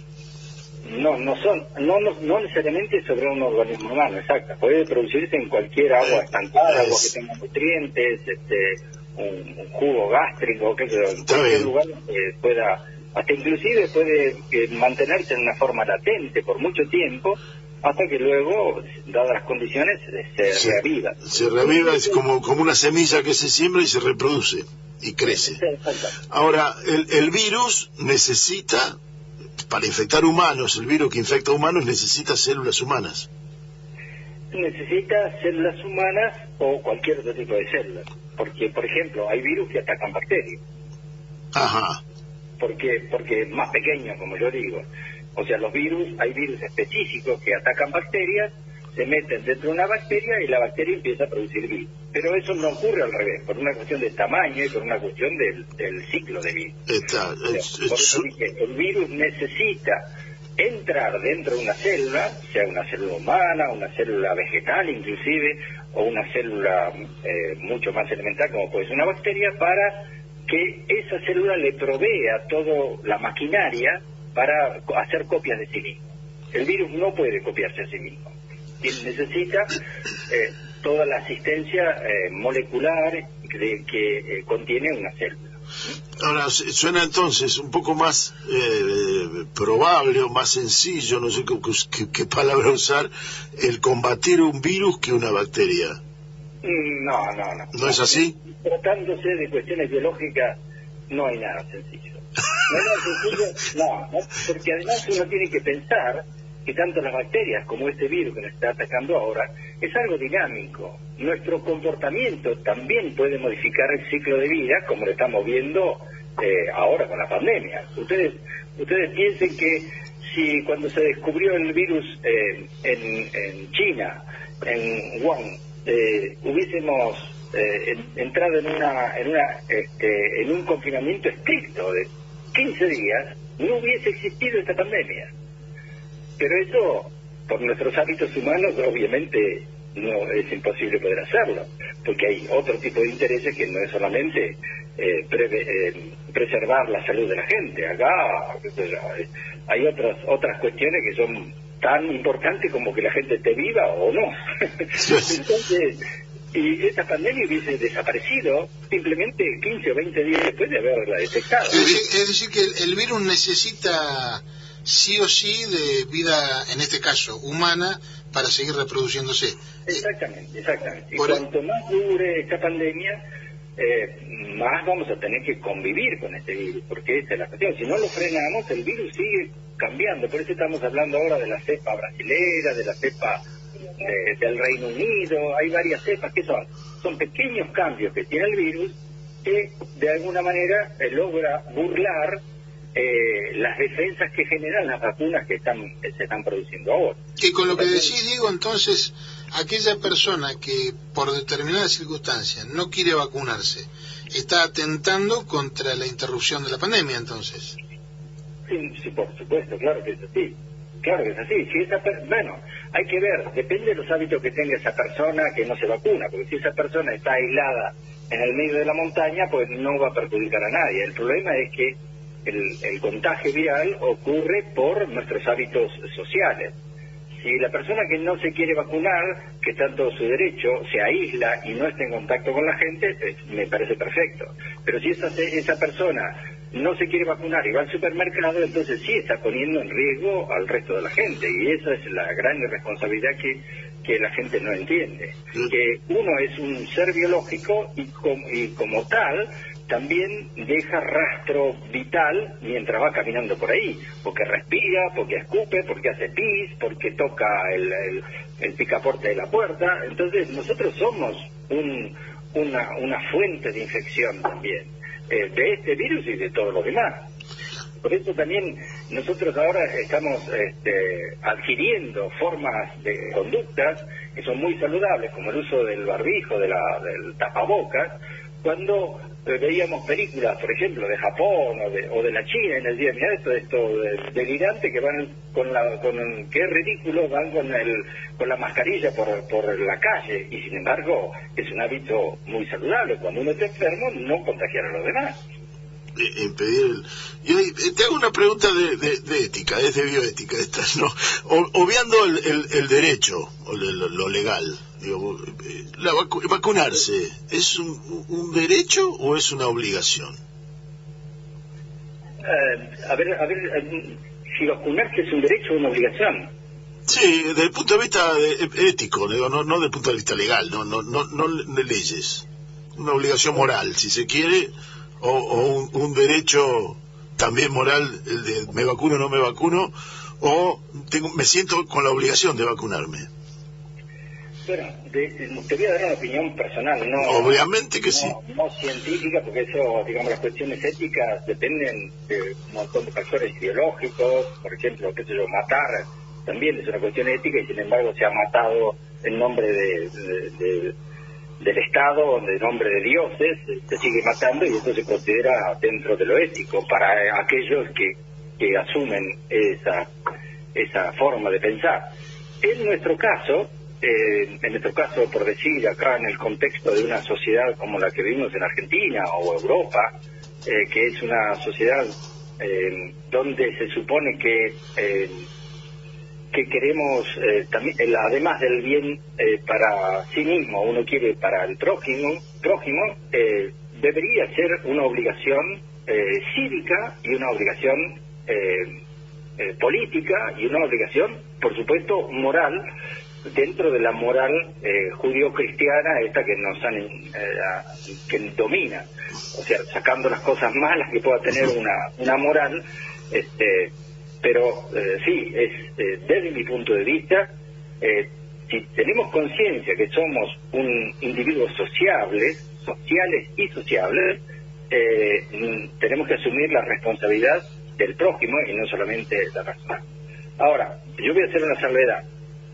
no, no son, no, no, no necesariamente sobre un organismo humano, exacto. Puede producirse en cualquier agua estancada, agua que tenga nutrientes, este, un, un jugo gástrico, que en cualquier lugar donde pueda, hasta inclusive puede eh, mantenerse en una forma latente por mucho tiempo, hasta que luego, dadas las condiciones, eh, se Sí. reaviva. Se reviva, es como, como una semilla que se siembra y se reproduce y crece. Ahora, el, el virus necesita, para infectar humanos, el virus que infecta humanos necesita células humanas. necesita células humanas o cualquier otro tipo de células. Porque, por ejemplo, hay virus que atacan bacterias. Ajá. Porque, porque es más pequeños, como yo digo. O sea, los virus, hay virus específicos que atacan bacterias, se meten dentro de una bacteria y la bacteria empieza a producir virus. Pero eso no ocurre al revés, por una cuestión de tamaño y por una cuestión del, del ciclo de virus. Está, O por es- eso dije, el virus necesita entrar dentro de una célula, sea una célula humana, una célula vegetal inclusive, o una célula eh, mucho más elemental como puede ser una bacteria, para que esa célula le provea toda la maquinaria para hacer copias de sí mismo. El virus no puede copiarse a sí mismo. Él necesita eh, toda la asistencia eh, molecular que, que, eh, contiene una célula. ahora, suena entonces un poco más eh, probable o más sencillo, no sé qué, qué- palabra usar, el combatir un virus que una bacteria. Mm, No, no, no. ¿No es así? Tratándose de cuestiones biológicas, no hay nada sencillo. [LAUGHS] No hay nada sencillo, no, no, porque además uno tiene que pensar que tanto las bacterias como este virus que nos está atacando ahora es algo dinámico. Nuestro comportamiento también puede modificar el ciclo de vida, como lo estamos viendo eh, ahora con la pandemia. Ustedes, ustedes piensen que si cuando se descubrió el virus eh, en, en China, en Wuhan, eh, hubiésemos eh, en- entrado en una, en una, este, en un confinamiento estricto de 15 días, no hubiese existido esta pandemia. Pero eso, por nuestros hábitos humanos, obviamente no es imposible poder hacerlo, porque hay otro tipo de intereses que no es solamente eh, preve- eh, preservar la salud de la gente. Acá eh, hay otras otras cuestiones que son tan importantes como que la gente esté viva o no. [LAUGHS] Entonces, y esta pandemia hubiese desaparecido simplemente 15 o 20 días después de haberla detectado. Es decir, es decir que el, el virus necesita sí o sí de vida, en este caso, humana, para seguir reproduciéndose. Exactamente, exactamente. Y Por- cuanto más dure esta pandemia, eh, más vamos a tener que convivir con este virus, porque esa es la cuestión. Si no lo frenamos, el virus sigue cambiando. Por eso estamos hablando ahora de la cepa brasilera, de la cepa de- del Reino Unido. Hay varias cepas que son, son pequeños cambios que tiene el virus que de alguna manera eh, logra burlar eh, las defensas que generan las vacunas que están que se están produciendo ahora. Que con lo que decís, Diego, entonces, aquella persona que por determinadas circunstancias no quiere vacunarse, está atentando contra la interrupción de la pandemia entonces. Sí, sí, por supuesto, claro que es así. Claro que es así. Si esa per- bueno, hay que ver, depende de los hábitos que tenga esa persona que no se vacuna, porque si esa persona está aislada en el medio de la montaña, pues no va a perjudicar a nadie. El problema es que el, el contagio viral ocurre por nuestros hábitos sociales. Si la persona que no se quiere vacunar, que está en todo su derecho, se aísla y no está en contacto con la gente, eh, me parece perfecto. Pero si esa, esa persona no se quiere vacunar y va al supermercado, entonces sí está poniendo en riesgo al resto de la gente. Y esa es la gran irresponsabilidad que, que la gente no entiende. Que uno es un ser biológico y, com- y como tal también deja rastro vital mientras va caminando por ahí, porque respira, porque escupe, porque hace pis, porque toca el, el- el picaporte de la puerta. Entonces nosotros somos un- una, una fuente de infección también eh, de este virus y de todos los demás. Por eso también nosotros ahora estamos este, adquiriendo formas de conductas que son muy saludables, como el uso del barbijo, de la, del tapabocas, cuando eh, veíamos películas, por ejemplo, de Japón o de, o de la China en el día, mira esto, esto de- delirante que van con la, con, es ridículo, van con el, con la mascarilla por, por la calle y sin embargo es un hábito muy saludable. Cuando uno está enfermo, no contagiar a los demás. eh, impedir el... Eh, te hago una pregunta de, de- ética, es de bioética esta, [LAUGHS] ¿no? Obviando el, el- el derecho, o lo, lo legal, digo, eh, la vacu- vacunarse, ¿es un, un derecho o es una obligación? Eh, a ver, a ver, eh, si vacunarse es un derecho o una obligación. Sí, desde el punto de vista de- ético, digo, no, no desde el punto de vista legal, no, no, no, no de leyes. Una obligación moral, si se quiere, o, o un, un derecho también moral, el de me vacuno o no me vacuno, o tengo, me siento con la obligación de vacunarme. Bueno, de- de- te voy a dar una opinión personal, no Obviamente que no- sí. no científica, porque eso, digamos, las cuestiones éticas dependen de un montón de factores biológicos, por ejemplo, qué sé yo, matar también es una cuestión ética y sin embargo se ha matado en nombre de, de- de- del Estado, en nombre de dioses, se sigue matando y eso se considera dentro de lo ético para aquellos que, que asumen esa, esa forma de pensar. En nuestro caso, eh, en nuestro caso, por decir, acá en el contexto de una sociedad como la que vivimos en Argentina o Europa, eh, que es una sociedad eh, donde se supone que eh, que queremos también además del bien para sí mismo uno quiere para el prójimo prójimo debería ser una obligación cívica y una obligación política y una obligación por supuesto moral dentro de la moral eh, judío-cristiana esta que nos han eh, que domina o sea sacando las cosas malas que pueda tener una una moral este pero eh, sí, es eh, desde mi punto de vista, eh, si tenemos conciencia que somos un individuo sociable, sociales y sociables, tenemos que asumir la responsabilidad del prójimo y no solamente la persona. Ahora, yo voy a hacer una salvedad.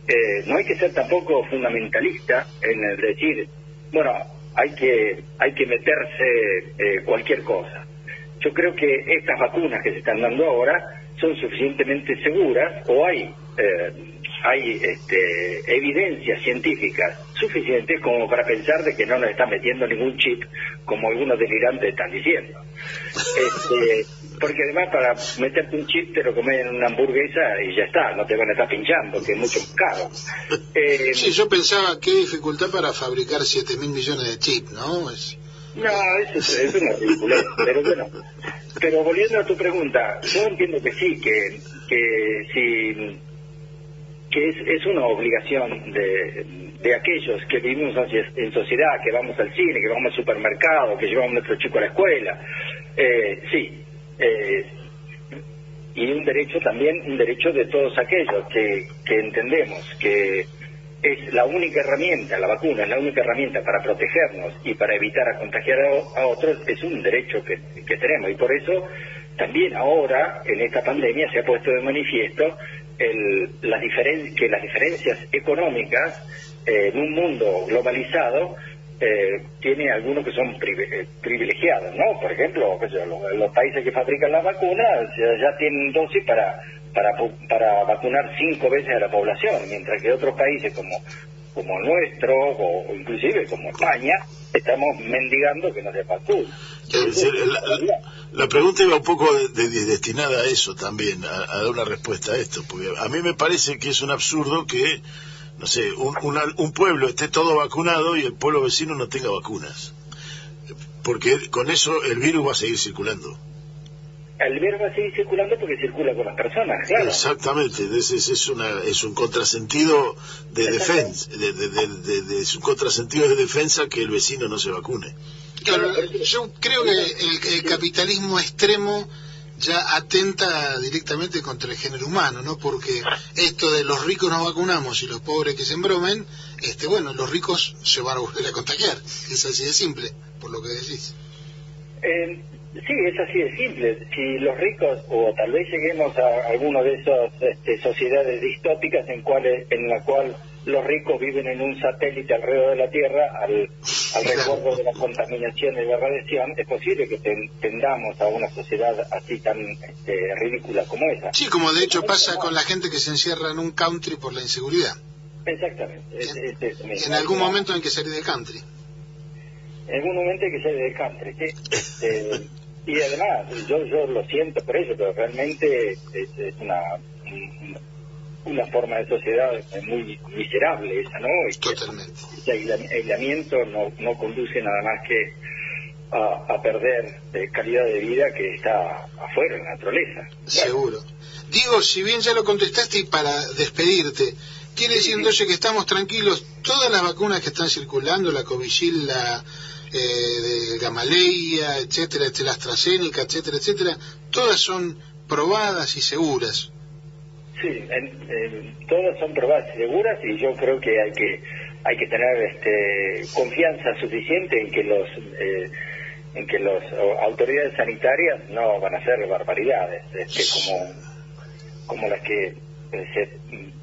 Eh, no hay que ser tampoco fundamentalista en el decir, bueno, hay que, hay que meterse eh, cualquier cosa. Yo creo que estas vacunas que se están dando ahora son suficientemente seguras o hay eh, hay este, evidencias científicas suficientes como para pensar de que no nos están metiendo ningún chip como algunos delirantes están diciendo. Este, porque además para meterte un chip te lo comes en una hamburguesa y ya está, no te van a estar pinchando, que es mucho más caro. [LAUGHS] Eh, Sí, yo pensaba qué dificultad para fabricar 7 mil millones de chips, ¿no? Es- No, eso es, una ridiculez, pero bueno. Pero volviendo a tu pregunta, yo entiendo que sí, que, que sí, que es, es una obligación de, de aquellos que vivimos en sociedad, que vamos al cine, que vamos al supermercado, que llevamos a nuestro chico a la escuela. Eh, sí, eh, y un derecho también, un derecho de todos aquellos que, que entendemos que es la única herramienta, la vacuna es la única herramienta para protegernos y para evitar a contagiar a, otros, es un derecho que, tenemos. Y por eso también ahora, en esta pandemia, se ha puesto de manifiesto el, diferen- que las diferencias económicas eh, en un mundo globalizado eh, tiene algunos que son eh, privilegiados, ¿no? Por ejemplo, los, países que fabrican las vacunas ya, ya tienen dosis para, para, para vacunar cinco veces a la población, mientras que otros países como, como nuestro, o, inclusive como España, estamos mendigando que no se la- la pregunta iba un poco de- de- destinada a eso también, a, a dar una respuesta a esto, porque a mí me parece que es un absurdo que, no sé, un, una- un pueblo esté todo vacunado y el pueblo vecino no tenga vacunas, porque con eso el virus va a seguir circulando. El virus va a seguir circulando porque circula con las personas, claro. Exactamente, es, es, es una, es un contrasentido de defensa, de, de- de- de- de- es un contrasentido de defensa que el vecino no se vacune. Claro, yo creo que el, el capitalismo extremo ya atenta directamente contra el género humano, ¿no? Porque esto de los ricos nos vacunamos y los pobres que se embromen, este, bueno, los ricos se van a volver a contagiar. Es así de simple, por lo que decís. Eh, sí, es así de simple. Si los ricos, o tal vez lleguemos a alguna de esas este, sociedades distópicas en, cuales, en la cual los ricos viven en un satélite alrededor de la Tierra al, al resguardo de la contaminación y la radiación, es posible que ten- tendamos a una sociedad así tan este, ridícula como esa. Sí, como de hecho pasa con la gente que se encierra en un country por la inseguridad. Exactamente. es- es eso mismo. En algún momento hay que salir del country. en algún momento hay que ser del country, ¿sí? Este, y además, yo, yo lo siento por eso, pero realmente es, es una, un- una forma de sociedad muy miserable esa, ¿no? Y Totalmente. Aislamiento no, no conduce nada más que a, a perder eh, calidad de vida que está afuera, en la naturaleza. Seguro. Digo, si bien ya lo contestaste y para despedirte, quiere decir entonces que estamos tranquilos, todas las vacunas que están circulando, la Covishield, la eh, de Gamaleya, etcétera, etcétera, la AstraZeneca, etcétera, etcétera, todas son probadas y seguras. Sí, en- todas son probadas y seguras y yo creo que hay que hay que tener este, confianza suficiente en que los eh, en que las autoridades sanitarias no van a hacer barbaridades, este, como como las que eh, se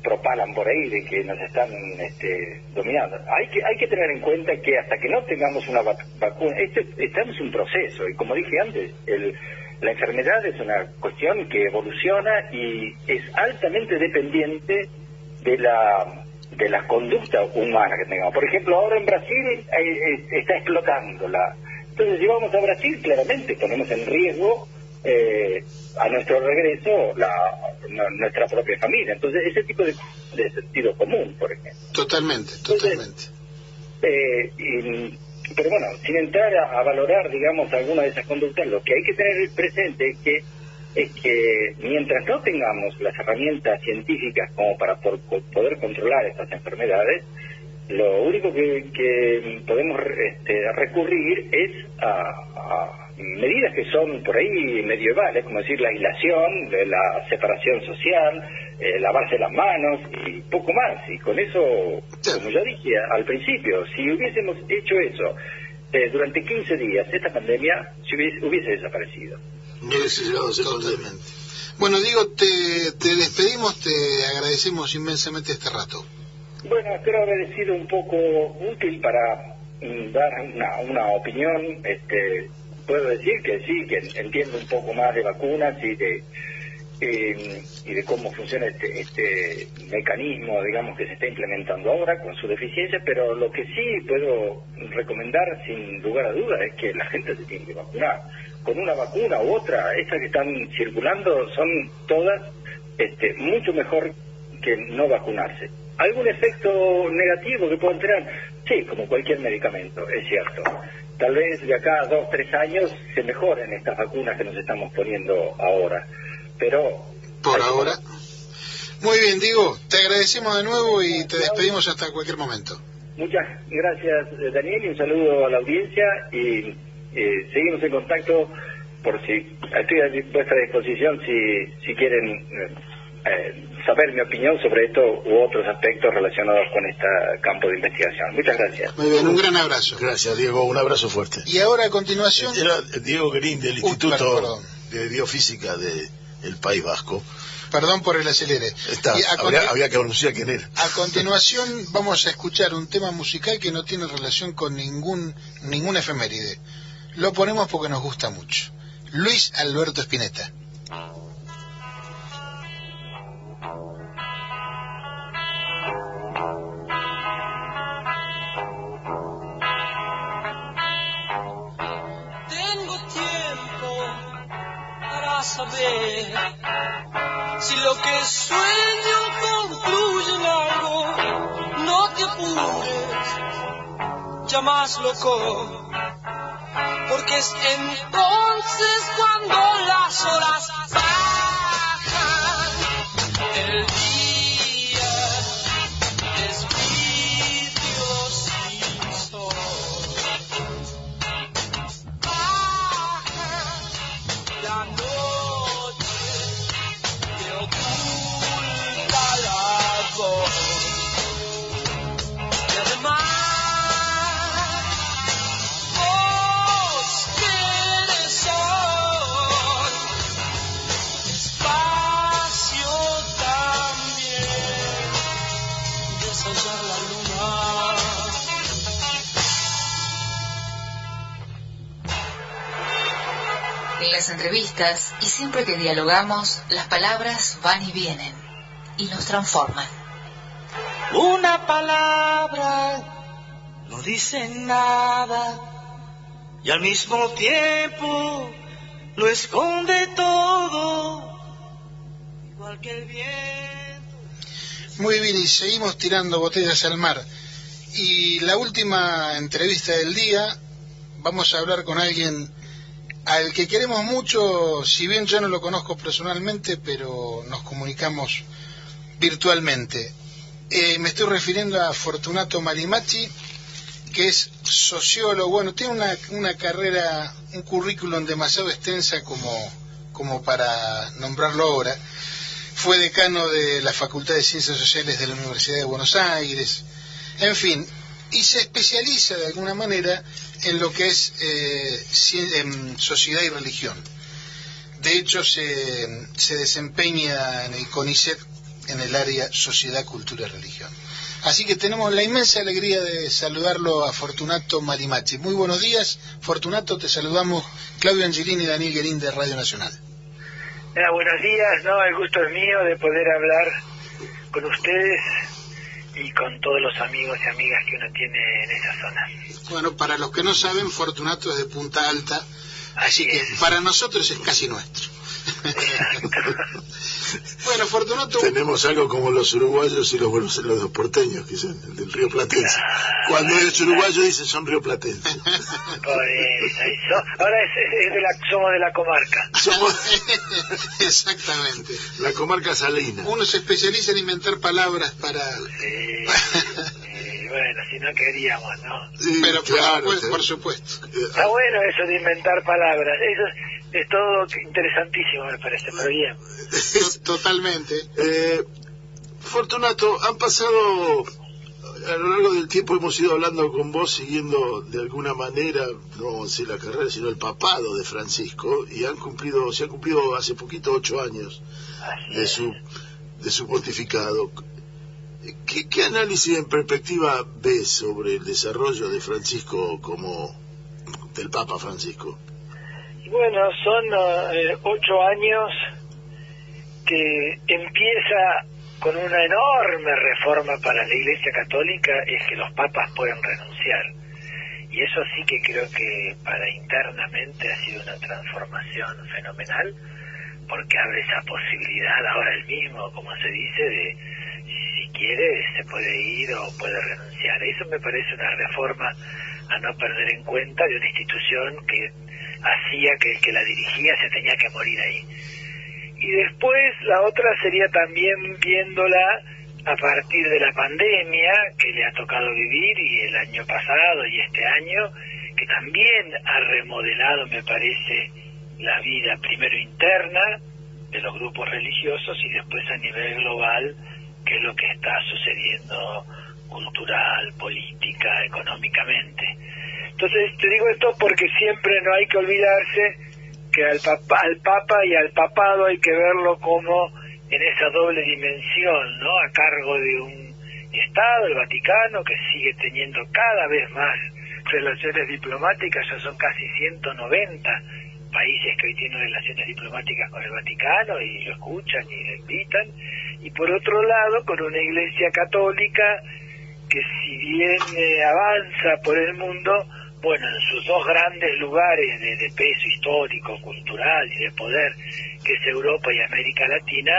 propalan por ahí de que nos están este, dominando. Hay que hay que tener en cuenta que hasta que no tengamos una vac- vacuna, este, estamos en un proceso y como dije antes, el, la enfermedad es una cuestión que evoluciona y es altamente dependiente de la de la conducta humana que tengamos. Por ejemplo, ahora en Brasil eh, eh, está explotando la. Entonces, si vamos a Brasil, claramente ponemos en riesgo eh, a nuestro regreso la, nuestra propia familia. Entonces, ese tipo de, de sentido común, por ejemplo. Totalmente, totalmente. Eh, y- pero bueno, sin entrar a, valorar, digamos, alguna de esas conductas, lo que hay que tener presente es que es que mientras no tengamos las herramientas científicas como para por- poder controlar estas enfermedades, lo único que, podemos este, recurrir es a medidas que son por ahí medievales, como decir la aislación, de la separación social, eh, lavarse las manos y poco más. Y con eso, como ya dije al principio, si hubiésemos hecho eso eh, durante 15 días, esta pandemia se hubiese, hubiese desaparecido. Totalmente. Bueno, digo, te, te despedimos, te agradecemos inmensamente este rato. Bueno, espero haber sido un poco útil para mm, dar una, una opinión. Este, puedo decir que sí, que entiendo un poco más de vacunas y de eh, y de cómo funciona este, este mecanismo, digamos, que se está implementando ahora con su deficiencia, pero lo que sí puedo recomendar sin lugar a dudas es que la gente se tiene que vacunar. Con una vacuna u otra, estas que están circulando son todas este, mucho mejor que no vacunarse. ¿Algún efecto negativo que puedan tener? Sí, como cualquier medicamento, es cierto. Tal vez de acá a dos, tres años se mejoren estas vacunas que nos estamos poniendo ahora. Pero Por ahora. Muy bien, Diego, te agradecemos de nuevo y te despedimos hasta cualquier momento. muchas gracias, eh, Daniel, y un saludo a la audiencia. Y eh, seguimos en contacto por si estoy a vuestra disposición si, si quieren eh, eh, saber mi opinión sobre esto u otros aspectos relacionados con este campo de investigación. Muchas gracias. Muy bien, un gran abrazo. Gracias, Diego, un abrazo fuerte. Y ahora a continuación... Era Diego Green del Uy, Instituto perdón. de Biofísica del País Vasco. Perdón por el acelere. Está, Y a habría, había que anunciar quién era. A continuación vamos a escuchar un tema musical que no tiene relación con ningún ninguna efeméride. Lo ponemos porque nos gusta mucho. Luis Alberto Spinetta. Saber si lo que sueño concluye en algo. No te apures, ya más loco, porque es entonces cuando las horas bajan. Las entrevistas y siempre que dialogamos, las palabras van y vienen y nos transforman. Una palabra no dice nada y al mismo tiempo lo esconde todo, igual que el viento. Muy bien, y seguimos tirando botellas al mar. Y la última entrevista del día, vamos a hablar con alguien al que queremos mucho, si bien yo no lo conozco personalmente, pero nos comunicamos virtualmente. Eh, me estoy refiriendo a Fortunato Malimacci, que es sociólogo, bueno, tiene una, una carrera, un currículum demasiado extensa como, como para nombrarlo ahora. Fue decano de la Facultad de Ciencias Sociales de la Universidad de Buenos Aires, en fin, y se especializa de alguna manera en lo que es eh, en sociedad y religión. De hecho, se, se desempeña en el CONICET en el área Sociedad, Cultura y Religión. Así que tenemos la inmensa alegría de saludarlo a Fortunato Marimachi. Muy buenos días, Fortunato, te saludamos Claudio Angelini y Daniel Guerín de Radio Nacional. Ah, buenos días, no, el gusto es mío de poder hablar con ustedes y con todos los amigos y amigas que uno tiene en esa zona. Bueno, para los que no saben, Fortunato es de Punta Alta, así que para nosotros es casi nuestro. [LAUGHS] bueno, Fortunato... Tenemos algo como los uruguayos y los, buenos- los porteños, que son el del río Platense. Cuando es uruguayo dice son río Platense. [LAUGHS] Ahora es, de la, somos de la comarca. [LAUGHS] [LAUGHS] Exactamente. La comarca salina. Uno se especializa en inventar palabras para... Y bueno, si no queríamos, ¿no? Pero por, claro, supuesto, sí. por supuesto. Está bueno eso de inventar palabras, eso es, todo interesantísimo me parece, pero bien. [LAUGHS] Totalmente. Eh, Fortunato, han pasado, a lo largo del tiempo hemos ido hablando con vos, siguiendo de alguna manera, no vamos a decir la carrera, sino el papado de Francisco, y han cumplido, se han cumplido hace poquito ocho años de su, de su pontificado. ¿Qué, ¿Qué análisis en perspectiva ves sobre el desarrollo de Francisco como del Papa Francisco? Bueno, son eh, ocho años que empieza con una enorme reforma para la Iglesia Católica, es que los papas pueden renunciar. Y eso sí que creo que para internamente ha sido una transformación fenomenal, porque abre esa posibilidad ahora el mismo, como se dice, de si quiere se puede ir o puede renunciar. Eso me parece una reforma a no perder en cuenta de una institución que hacía que el que la dirigía se tenía que morir ahí. Y después la otra sería también viéndola a partir de la pandemia que le ha tocado vivir y el año pasado y este año, que también ha remodelado, me parece, la vida primero interna de los grupos religiosos y después a nivel global, que es lo que está sucediendo cultural, política, económicamente. Entonces, te digo esto porque siempre no hay que olvidarse que al papa, al papa y al papado hay que verlo como en esa doble dimensión, ¿no? A cargo de un Estado, el Vaticano, que sigue teniendo cada vez más relaciones diplomáticas, ya son casi 190 países que hoy tienen relaciones diplomáticas con el Vaticano y lo escuchan y lo invitan, y por otro lado con una iglesia católica que si bien eh, avanza por el mundo, bueno, en sus dos grandes lugares de, peso histórico, cultural y de poder, que es Europa y América Latina,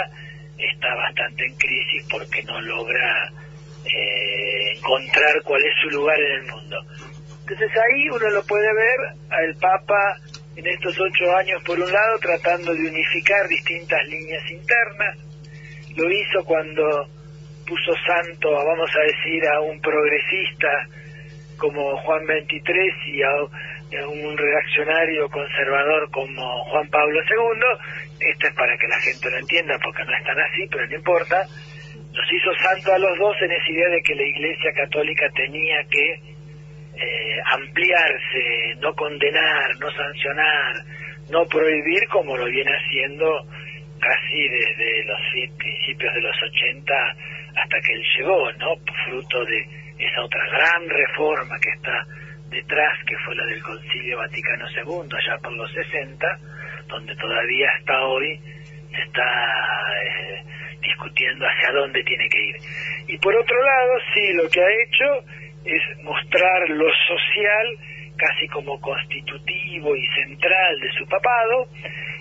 está bastante en crisis porque no logra eh, encontrar cuál es su lugar en el mundo. Entonces ahí uno lo puede ver al Papa en estos ocho años, por un lado, tratando de unificar distintas líneas internas. Lo hizo cuando puso santo, vamos a decir, a un progresista como Juan XXIII y a, a un reaccionario conservador como Juan Pablo II. Esto es para que la gente lo entienda, porque no es tan así, pero no importa. Los hizo santo a los dos en esa idea de que la Iglesia Católica tenía que eh, ampliarse, no condenar, no sancionar, no prohibir como lo viene haciendo casi desde los principios de los 80 hasta que él llegó, ¿no? Fruto de esa otra gran reforma que está detrás, que fue la del Concilio Vaticano II, allá por los 60, donde todavía hasta hoy se está eh, discutiendo hacia dónde tiene que ir. Y por otro lado, sí, lo que ha hecho es mostrar lo social casi como constitutivo y central de su papado,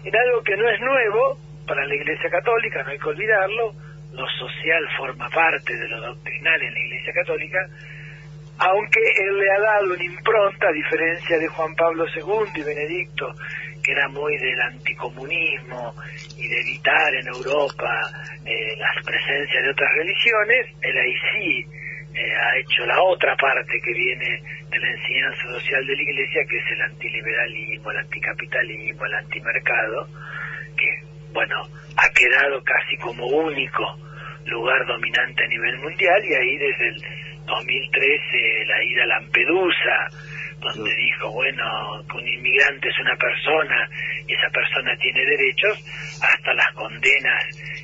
en algo que no es nuevo para la Iglesia Católica, no hay que olvidarlo, lo social forma parte de lo doctrinal en la Iglesia Católica, aunque él le ha dado una impronta, a diferencia de Juan Pablo II y Benedicto, que era muy del anticomunismo y de evitar en Europa eh, las presencias de otras religiones, él ahí sí eh, ha hecho la otra parte que viene de la enseñanza social de la Iglesia, que es el antiliberalismo, el anticapitalismo, el antimercado, que, bueno, ha quedado casi como único lugar dominante a nivel mundial y ahí desde el 2013 la ida a Lampedusa, donde dijo, bueno, que un inmigrante es una persona y esa persona tiene derechos, hasta las condenas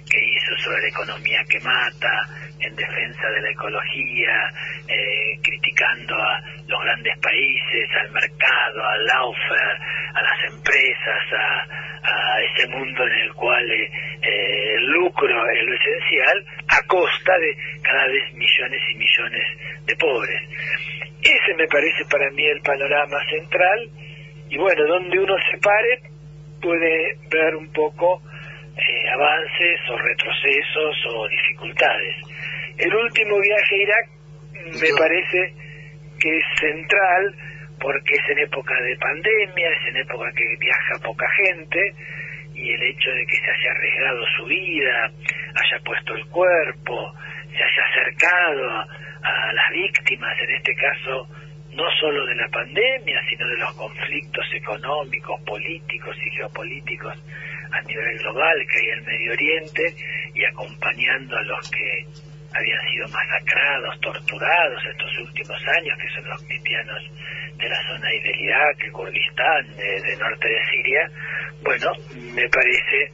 que hizo sobre la economía que mata, en defensa de la ecología, eh, criticando a los grandes países, al mercado, al laufer, a las empresas, a, a ese mundo en el cual eh, el lucro es lo esencial, a costa de cada vez millones y millones de pobres. Ese me parece para mí el panorama central y bueno, donde uno se pare puede ver un poco eh, avances o retrocesos o dificultades. El último viaje a Irak me parece que es central porque es en época de pandemia, es en época que viaja poca gente y el hecho de que se haya arriesgado su vida, haya puesto el cuerpo, se haya acercado a, las víctimas, en este caso no solo de la pandemia, sino de los conflictos económicos, políticos y geopolíticos a nivel global que hay en el Medio Oriente y acompañando a los que habían sido masacrados, torturados estos últimos años, que son los cristianos de la zona de Irak, el Kurdistán, de, de norte de Siria, bueno, me parece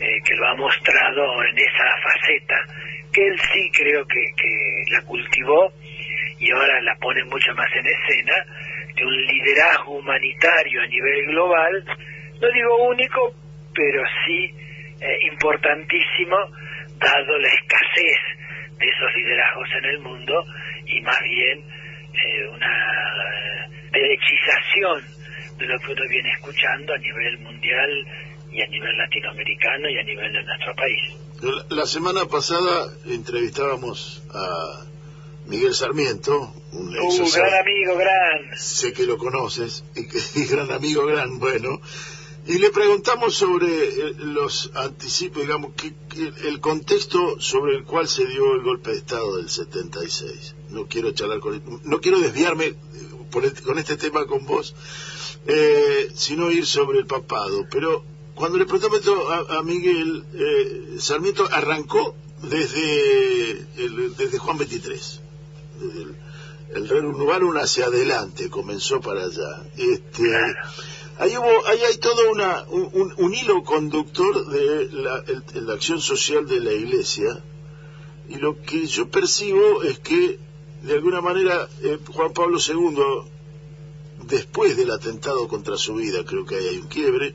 eh, que lo ha mostrado en esa faceta, que él sí creo que, que la cultivó y ahora la pone mucho más en escena, de un liderazgo humanitario a nivel global, no digo único, pero sí eh, importantísimo, dado la escasez de esos liderazgos en el mundo y más bien eh, una derechización de lo que uno viene escuchando a nivel mundial y a nivel latinoamericano y a nivel de nuestro país. La, semana pasada entrevistábamos a Miguel Sarmiento, un ex gran amigo, gran. sé que lo conoces, y, que, [LAUGHS] y gran amigo, gran, bueno, y le preguntamos sobre eh, los anticipos, digamos, que, que el contexto sobre el cual se dio el golpe de Estado del 76. No quiero charlar con no quiero desviarme eh, por el- con este tema con vos, eh, sino ir sobre el papado. Pero cuando le preguntamos a, Miguel, eh, Sarmiento arrancó desde, desde Juan 23. Desde el- el renovaron hacia adelante, comenzó para allá. Este, ahí, hay todo una, un, hilo conductor de la acción social de la Iglesia y lo que yo percibo es que de alguna manera eh, Juan Pablo II, después del atentado contra su vida, creo que ahí hay un quiebre,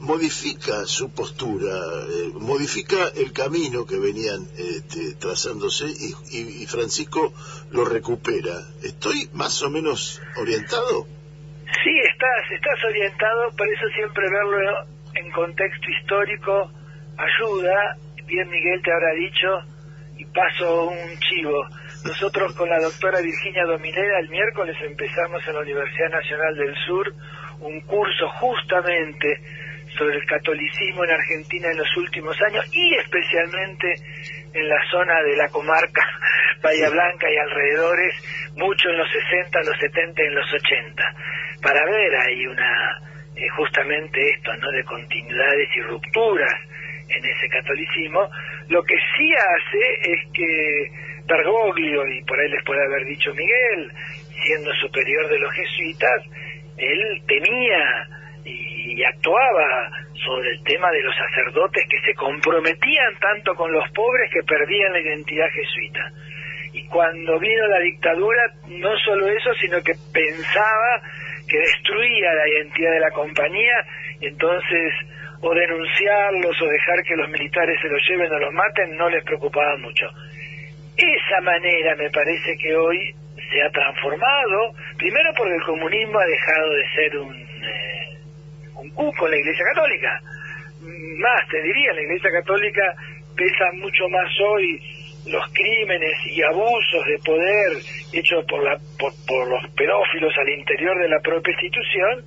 modifica su postura, eh, modifica el camino que venían este, trazándose y, y- y Francisco lo recupera. ¿Estoy más o menos orientado? Sí, estás, estás orientado, por eso siempre verlo en contexto histórico ayuda. Bien Miguel te habrá dicho, y paso un chivo. Nosotros con la doctora Virginia Dominera el miércoles empezamos en la Universidad Nacional del Sur un curso justamente sobre el catolicismo en Argentina en los últimos años y especialmente en la zona de la comarca [LAUGHS] Bahía Blanca y alrededores, mucho en los 60, los 70 y en los 80, para ver ahí una, eh, justamente esto, ¿no? De continuidades y rupturas en ese catolicismo. Lo que sí hace es que Bergoglio, y por ahí les puede haber dicho Miguel, siendo superior de los jesuitas, él temía y actuaba sobre el tema de los sacerdotes que se comprometían tanto con los pobres que perdían la identidad jesuita. Y cuando vino la dictadura, no solo eso, sino que pensaba que destruía la identidad de la compañía, y entonces o denunciarlos o dejar que los militares se los lleven o los maten no les preocupaba mucho. Esa manera me parece que hoy se ha transformado, primero porque el comunismo ha dejado de ser un, eh, un cuco en la Iglesia Católica. Más, te diría, la Iglesia Católica pesa mucho más hoy los crímenes y abusos de poder hechos por, la, por, por los pedófilos al interior de la propia institución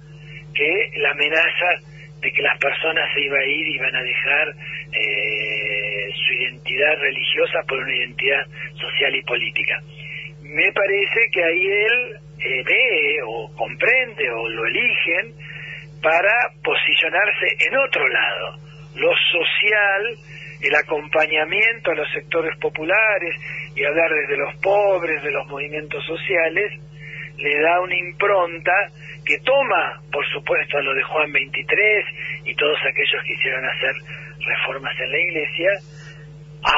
que la amenaza de que las personas se iban a ir y iban a dejar eh, su identidad religiosa por una identidad social y política. Me parece que ahí él eh, ve o comprende o lo eligen para posicionarse en otro lado, lo social, el acompañamiento a los sectores populares y hablar desde los pobres, de los movimientos sociales, le da una impronta que toma, por supuesto, a lo de Juan 23 y todos aquellos que quisieron hacer reformas en la iglesia,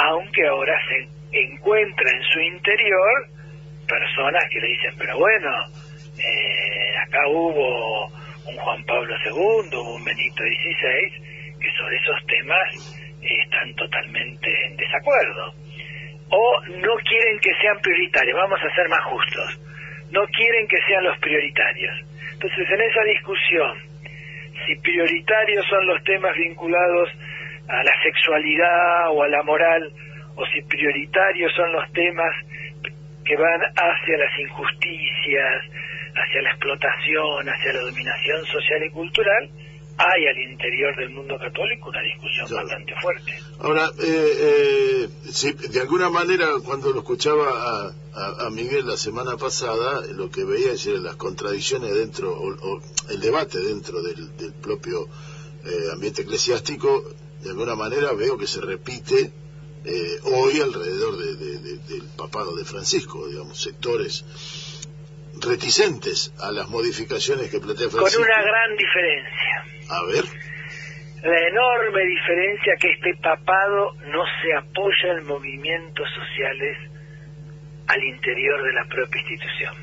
aunque ahora se encuentra en su interior personas que le dicen, pero bueno, eh, acá hubo un Juan Pablo II, un Benito XVI, que sobre esos temas están totalmente en desacuerdo. O no quieren que sean prioritarios, vamos a ser más justos, no quieren que sean los prioritarios. Entonces, en esa discusión, si prioritarios son los temas vinculados a la sexualidad o a la moral, o si prioritarios son los temas que van hacia las injusticias, hacia la explotación, hacia la dominación social y cultural, hay al interior del mundo católico una discusión bastante fuerte. Ahora, eh, eh, sí, de alguna manera, cuando lo escuchaba a, a- a Miguel la semana pasada, lo que veía es las contradicciones dentro, o, o el debate dentro del, del propio eh, ambiente eclesiástico, de alguna manera veo que se repite eh, hoy alrededor de- de- de- del papado de Francisco, digamos, sectores reticentes a las modificaciones que plantea Con Francisco. una gran diferencia. A ver, La enorme diferencia que este papado no se apoya en movimientos sociales al interior de la propia institución.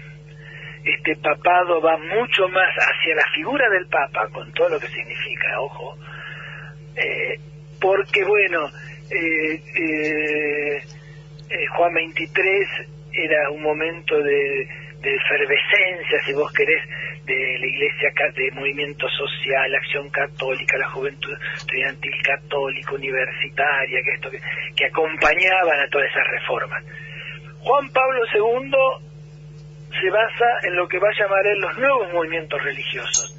Este papado va mucho más hacia la figura del Papa, con todo lo que significa, ojo, eh, porque bueno, eh, eh, eh, Juan 23 era un momento de, de efervescencia, si vos querés, de la iglesia, de movimiento social, acción católica, la juventud estudiantil católica, universitaria, que, esto, que, que acompañaban a todas esas reformas. Juan Pablo II se basa en lo que va a llamar él los nuevos movimientos religiosos.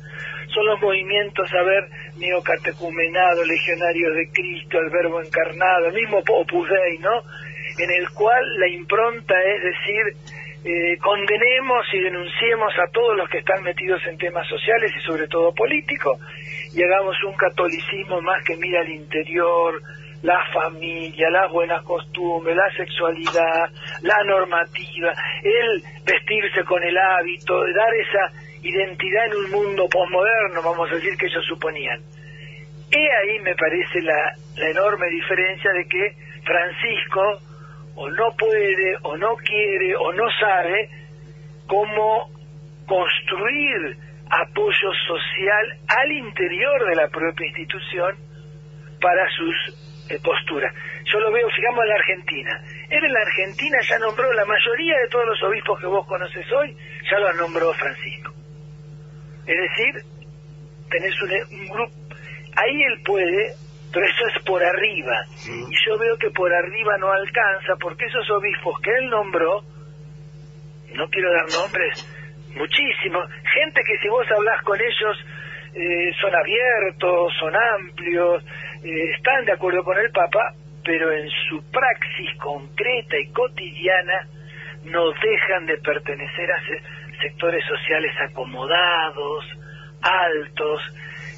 Son los movimientos, a ver, neocatecumenado, legionarios de Cristo, el verbo encarnado, el mismo Opus Dei, ¿no? En el cual la impronta es decir, eh, condenemos y denunciemos a todos los que están metidos en temas sociales y sobre todo políticos y hagamos un catolicismo más que mira al interior, la familia, las buenas costumbres, la sexualidad, la normativa, el vestirse con el hábito, dar esa identidad en un mundo posmoderno, vamos a decir que ellos suponían. He ahí me parece la, la enorme diferencia de que Francisco o no puede, o no quiere, o no sabe cómo construir apoyo social al interior de la propia institución para sus eh, posturas. Yo lo veo, fijamos en la Argentina. Él en la Argentina ya nombró la mayoría de todos los obispos que vos conoces hoy, ya los nombró Francisco. Es decir, tenés un, un grupo, ahí él puede, pero eso es por arriba. Y yo veo que por arriba no alcanza, porque esos obispos que él nombró, no quiero dar nombres, muchísimos, gente que si vos hablas con ellos eh, son abiertos, son amplios, eh, están de acuerdo con el Papa, pero en su praxis concreta y cotidiana no dejan de pertenecer a se- sectores sociales acomodados, altos,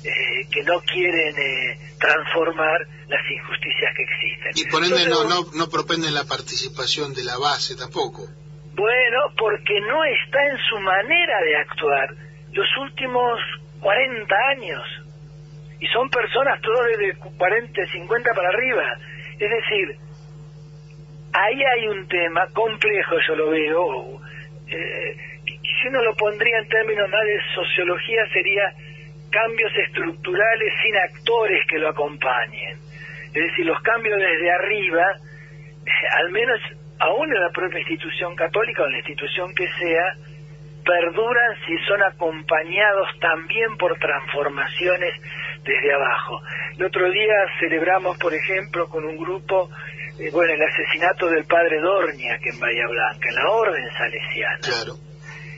eh, que no quieren eh, transformar las injusticias que existen. Y por ende no, no, no propenden la participación de la base tampoco. Bueno, porque no está en su manera de actuar los últimos 40 años. Y son personas todas de 40, 50 para arriba. Es decir, ahí hay un tema complejo, yo lo veo. eh, si uno lo pondría en términos más de sociología, sería cambios estructurales sin actores que lo acompañen. Es decir, los cambios desde arriba, eh, al menos aún en la propia institución católica o en la institución que sea, perduran si son acompañados también por transformaciones desde abajo. El otro día celebramos, por ejemplo, con un grupo, eh, bueno, el asesinato del padre Dornia, que en Bahía Blanca, en la orden salesiana. Claro.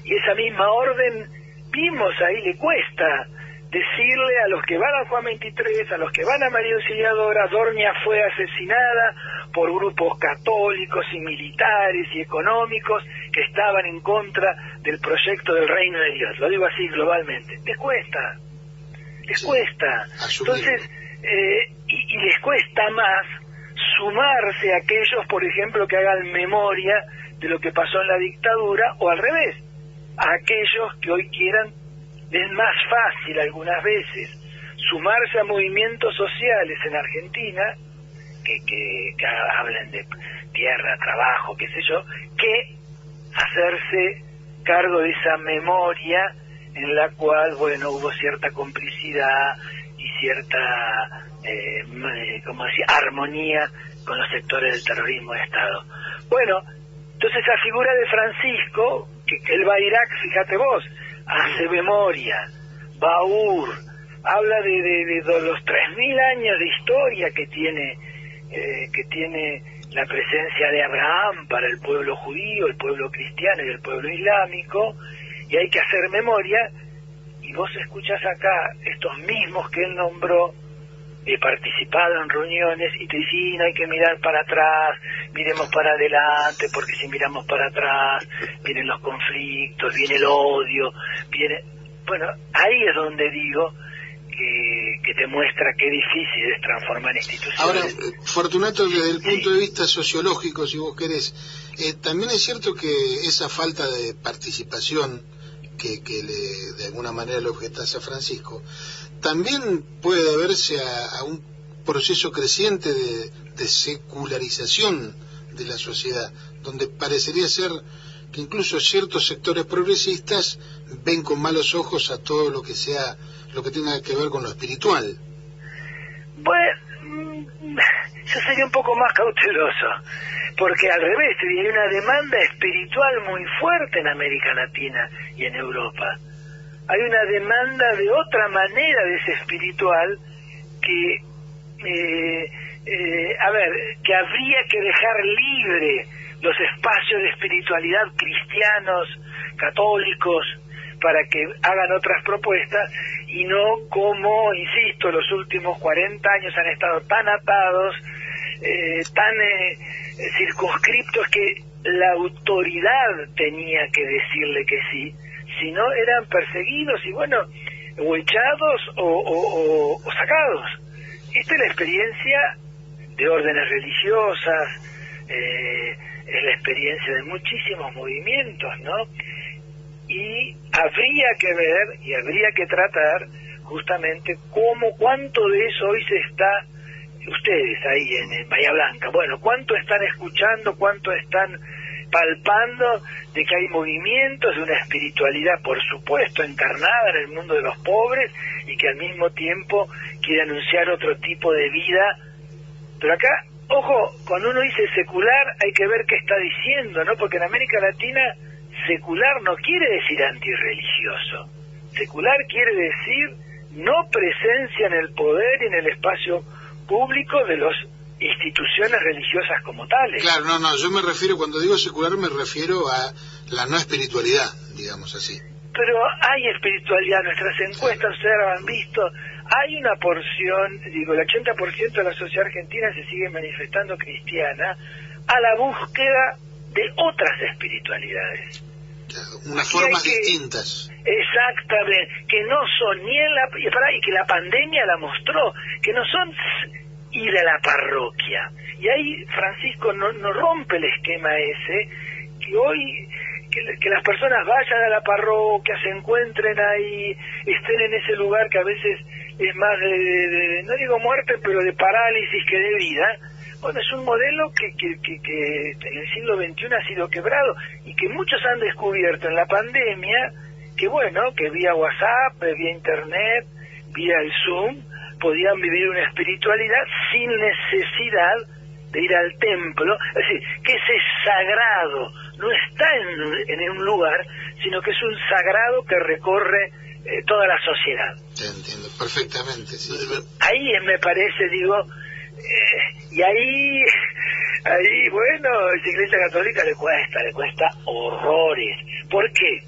Y esa misma orden, vimos ahí, le cuesta decirle a los que van a Juan 23, a los que van a María Auxiliadora, Dornia fue asesinada por grupos católicos y militares y económicos que estaban en contra del proyecto del reino de Dios. Lo digo así globalmente. Les cuesta, les cuesta. Entonces, eh, y, y les cuesta más sumarse a aquellos, por ejemplo, que hagan memoria de lo que pasó en la dictadura, o al revés, a aquellos que hoy quieran, es más fácil algunas veces sumarse a movimientos sociales en Argentina, que, que, hablen de tierra, trabajo, qué sé yo, que hacerse cargo de esa memoria en la cual, bueno, hubo cierta complicidad y cierta, eh, m- como decía, armonía con los sectores del terrorismo de Estado. Bueno, entonces esa figura de Francisco, que, que él va a Irak, fíjate vos, hace memoria, Baur, habla de, de, de los 3.000 años de historia que tiene, eh, que tiene la presencia de Abraham para el pueblo judío, el pueblo cristiano y el pueblo islámico, y hay que hacer memoria, y vos escuchás acá estos mismos que él nombró, he participado en reuniones y te dicen, "Sí, no hay que mirar para atrás, miremos para adelante, porque si miramos para atrás, vienen los conflictos, viene el odio, viene... Bueno, ahí es donde digo que, que te muestra qué difícil es transformar instituciones. Ahora, Fortunato, desde el punto de vista sociológico, si vos querés, eh, también es cierto que esa falta de participación que, que le, de alguna manera le objetás a Francisco, también puede deberse a, a un proceso creciente de, secularización de la sociedad, donde parecería ser que incluso ciertos sectores progresistas ven con malos ojos a todo lo que sea, lo que tenga que ver con lo espiritual. Mm, yo sería un poco más cauteloso, porque al revés, hay una demanda espiritual muy fuerte en América Latina y en Europa. Hay una demanda de otra manera de ese espiritual que, eh, eh, a ver, que habría que dejar libre los espacios de espiritualidad cristianos, católicos, para que hagan otras propuestas y no como, insisto, los últimos 40 años han estado tan atados, eh, tan eh, circunscriptos que la autoridad tenía que decirle que sí, si no eran perseguidos y bueno, o echados o, o- sacados. Esta es la experiencia de órdenes religiosas, eh, es la experiencia de muchísimos movimientos, ¿no? Y habría que ver y habría que tratar justamente cómo, cuánto de eso hoy se está, ustedes ahí en, en Bahía Blanca, bueno, cuánto están escuchando, cuánto están palpando de que hay movimientos de una espiritualidad, por supuesto, encarnada en el mundo de los pobres y que al mismo tiempo quiere anunciar otro tipo de vida. Pero acá, ojo, cuando uno dice secular hay que ver qué está diciendo, ¿no? Porque en América Latina secular no quiere decir antirreligioso. Secular quiere decir no presencia en el poder y en el espacio público de los instituciones religiosas como tales. Claro, no, no, yo me refiero, cuando digo secular me refiero a la no espiritualidad, digamos así. Pero hay espiritualidad, nuestras encuestas, ustedes han visto, hay una porción, digo, el 80% de la sociedad argentina se sigue manifestando cristiana a la búsqueda de otras espiritualidades. Unas formas distintas. Exactamente, que no son ni en la... Y que la pandemia la mostró, que no son ir a la parroquia. Y ahí Francisco no, no rompe el esquema ese, que hoy que, las personas vayan a la parroquia, se encuentren ahí, estén en ese lugar que a veces es más de, no digo muerte, pero de parálisis que de vida. Bueno, es un modelo que, que, que, que en el siglo XXI ha sido quebrado y que muchos han descubierto en la pandemia que bueno, que vía WhatsApp, vía Internet, vía el Zoom, podían vivir una espiritualidad sin necesidad de ir al templo, es decir, que ese sagrado no está en, en un lugar, sino que es un sagrado que recorre eh, toda la sociedad. Te entiendo perfectamente, sí. Ahí me parece, digo, eh, y ahí, ahí, bueno, la Iglesia Católica le cuesta, le cuesta horrores. ¿Por qué?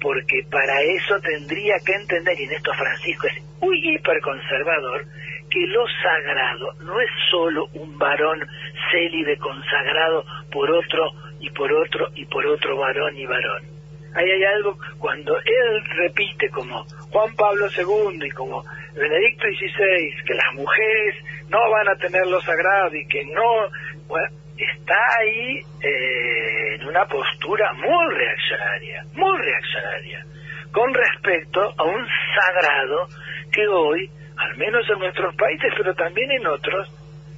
Porque para eso tendría que entender, y en esto Francisco es muy hiperconservador, que lo sagrado no es solo un varón célibe consagrado por otro y por otro y por otro varón y varón. Ahí hay algo, cuando él repite como Juan Pablo II y como Benedicto XVI, que las mujeres no van a tener lo sagrado y que no, bueno, está ahí eh, en una postura muy reaccionaria, muy reaccionaria, con respecto a un sagrado que hoy, al menos en nuestros países, pero también en otros,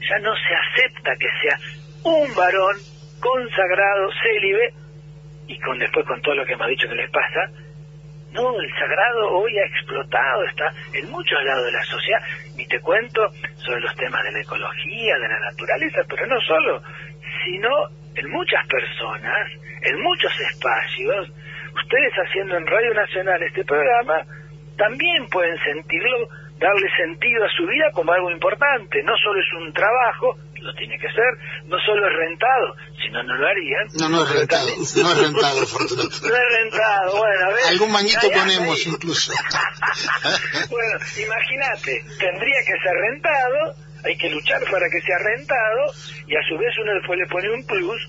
ya no se acepta que sea un varón consagrado, célibe, y con después con todo lo que hemos dicho que les pasa, no, el sagrado hoy ha explotado, está en muchos lados de la sociedad, y te cuento sobre los temas de la ecología, de la naturaleza, pero no solo, sino en muchas personas, en muchos espacios, ustedes haciendo en Radio Nacional este programa, también pueden sentirlo, darle sentido a su vida como algo importante. No solo es un trabajo, lo tiene que ser, no solo es rentado, si no, lo harían. No, no es rentado, no es rentado, [LAUGHS] No es rentado, bueno, a ver. Algún manguito ponemos incluso. [LAUGHS] bueno, imagínate, tendría que ser rentado, hay que luchar para que sea rentado, y a su vez uno después le pone un plus,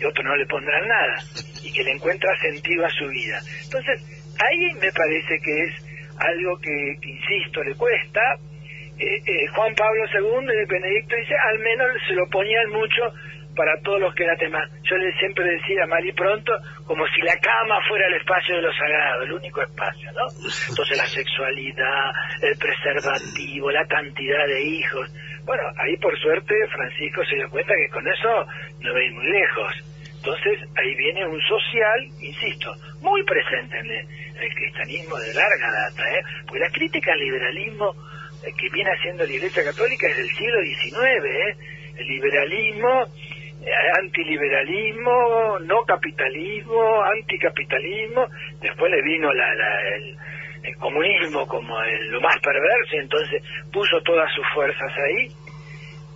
y otro no le pondrán nada, y que le encuentra sentido a su vida. Entonces, ahí me parece que es algo que, insisto, le cuesta. Eh, eh, Juan Pablo II y Benedicto dice, al menos se lo ponían mucho para todos los que era tema. Yo le siempre decía mal y pronto, como si la cama fuera el espacio de lo sagrado, el único espacio, ¿no? Entonces la sexualidad, el preservativo, la cantidad de hijos. Bueno, ahí por suerte Francisco se dio cuenta que con eso no va muy lejos. Entonces ahí viene un social, insisto, muy presente en el, cristianismo de larga data, ¿eh? porque la crítica al liberalismo eh, que viene haciendo la Iglesia Católica es del siglo XIX, ¿eh? el liberalismo, eh, antiliberalismo, no capitalismo, anticapitalismo, después le vino la, el, comunismo como lo más perverso y entonces puso todas sus fuerzas ahí.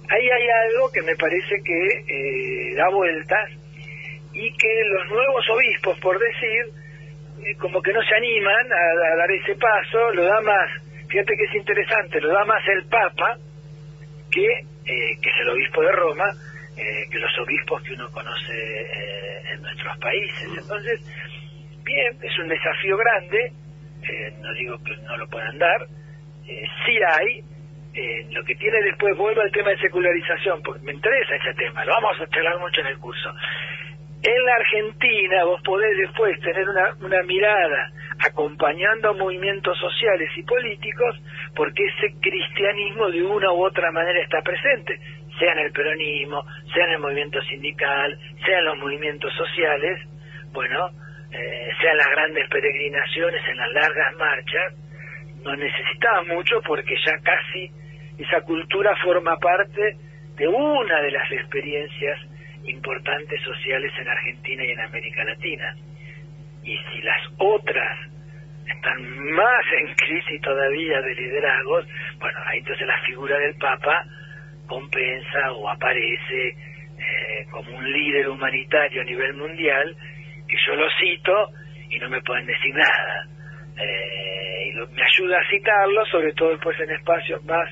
Ahí hay algo que me parece que da vueltas y que los nuevos obispos, por decir, eh, como que no se animan a, dar ese paso, lo da más, fíjate que es interesante, lo da más el Papa que, eh, que es el obispo de Roma, eh, que los obispos que uno conoce en nuestros países. Entonces, bien, es un desafío grande, no digo que no lo puedan dar, sí hay, lo que tiene después, vuelvo al tema de secularización, porque me interesa ese tema, lo vamos a charlar mucho en el curso. En la Argentina vos podés después tener una, una mirada acompañando movimientos sociales y políticos porque ese cristianismo de una u otra manera está presente, sea en el peronismo, sea en el movimiento sindical, sea en los movimientos sociales, bueno, eh, sea en las grandes peregrinaciones, en las largas marchas, no necesitaba mucho porque ya casi esa cultura forma parte de una de las experiencias importantes sociales en Argentina y en América Latina. Y si las otras están más en crisis todavía de liderazgos, bueno, ahí entonces la figura del Papa compensa o aparece eh, como un líder humanitario a nivel mundial, que yo lo cito y no me pueden decir nada. Eh, y me ayuda a citarlo, sobre todo después en espacios más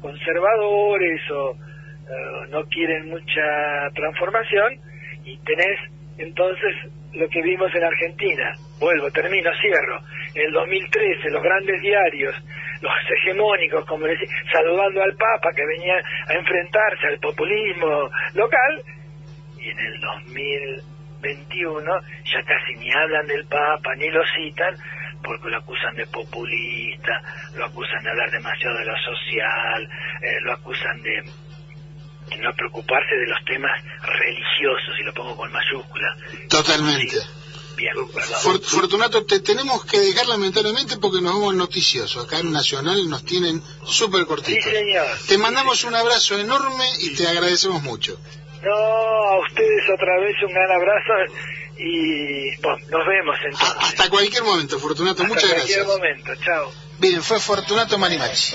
conservadores o eh, no quieren mucha transformación y tenés entonces lo que vimos en Argentina. Vuelvo, termino, cierro. En el 2013 los grandes diarios, los hegemónicos, como decía, saludando al Papa que venía a enfrentarse al populismo local, y en el 2021 ya casi ni hablan del Papa, ni lo citan, porque lo acusan de populista, lo acusan de hablar demasiado de lo social, eh, lo acusan de no preocuparse de los temas religiosos, y lo pongo con mayúscula. Totalmente. Bien, For- Fortunato, te tenemos que dejar lamentablemente porque nos vamos noticiosos. Acá en Nacional nos tienen súper Sí, cortitos. señor. Te mandamos un abrazo enorme y te agradecemos mucho. No, a ustedes otra vez un gran abrazo y bueno, nos vemos entonces. Hasta cualquier momento, Fortunato. Hasta Muchas cualquier gracias. momento, chao. Bien, fue Fortunato Marimachi.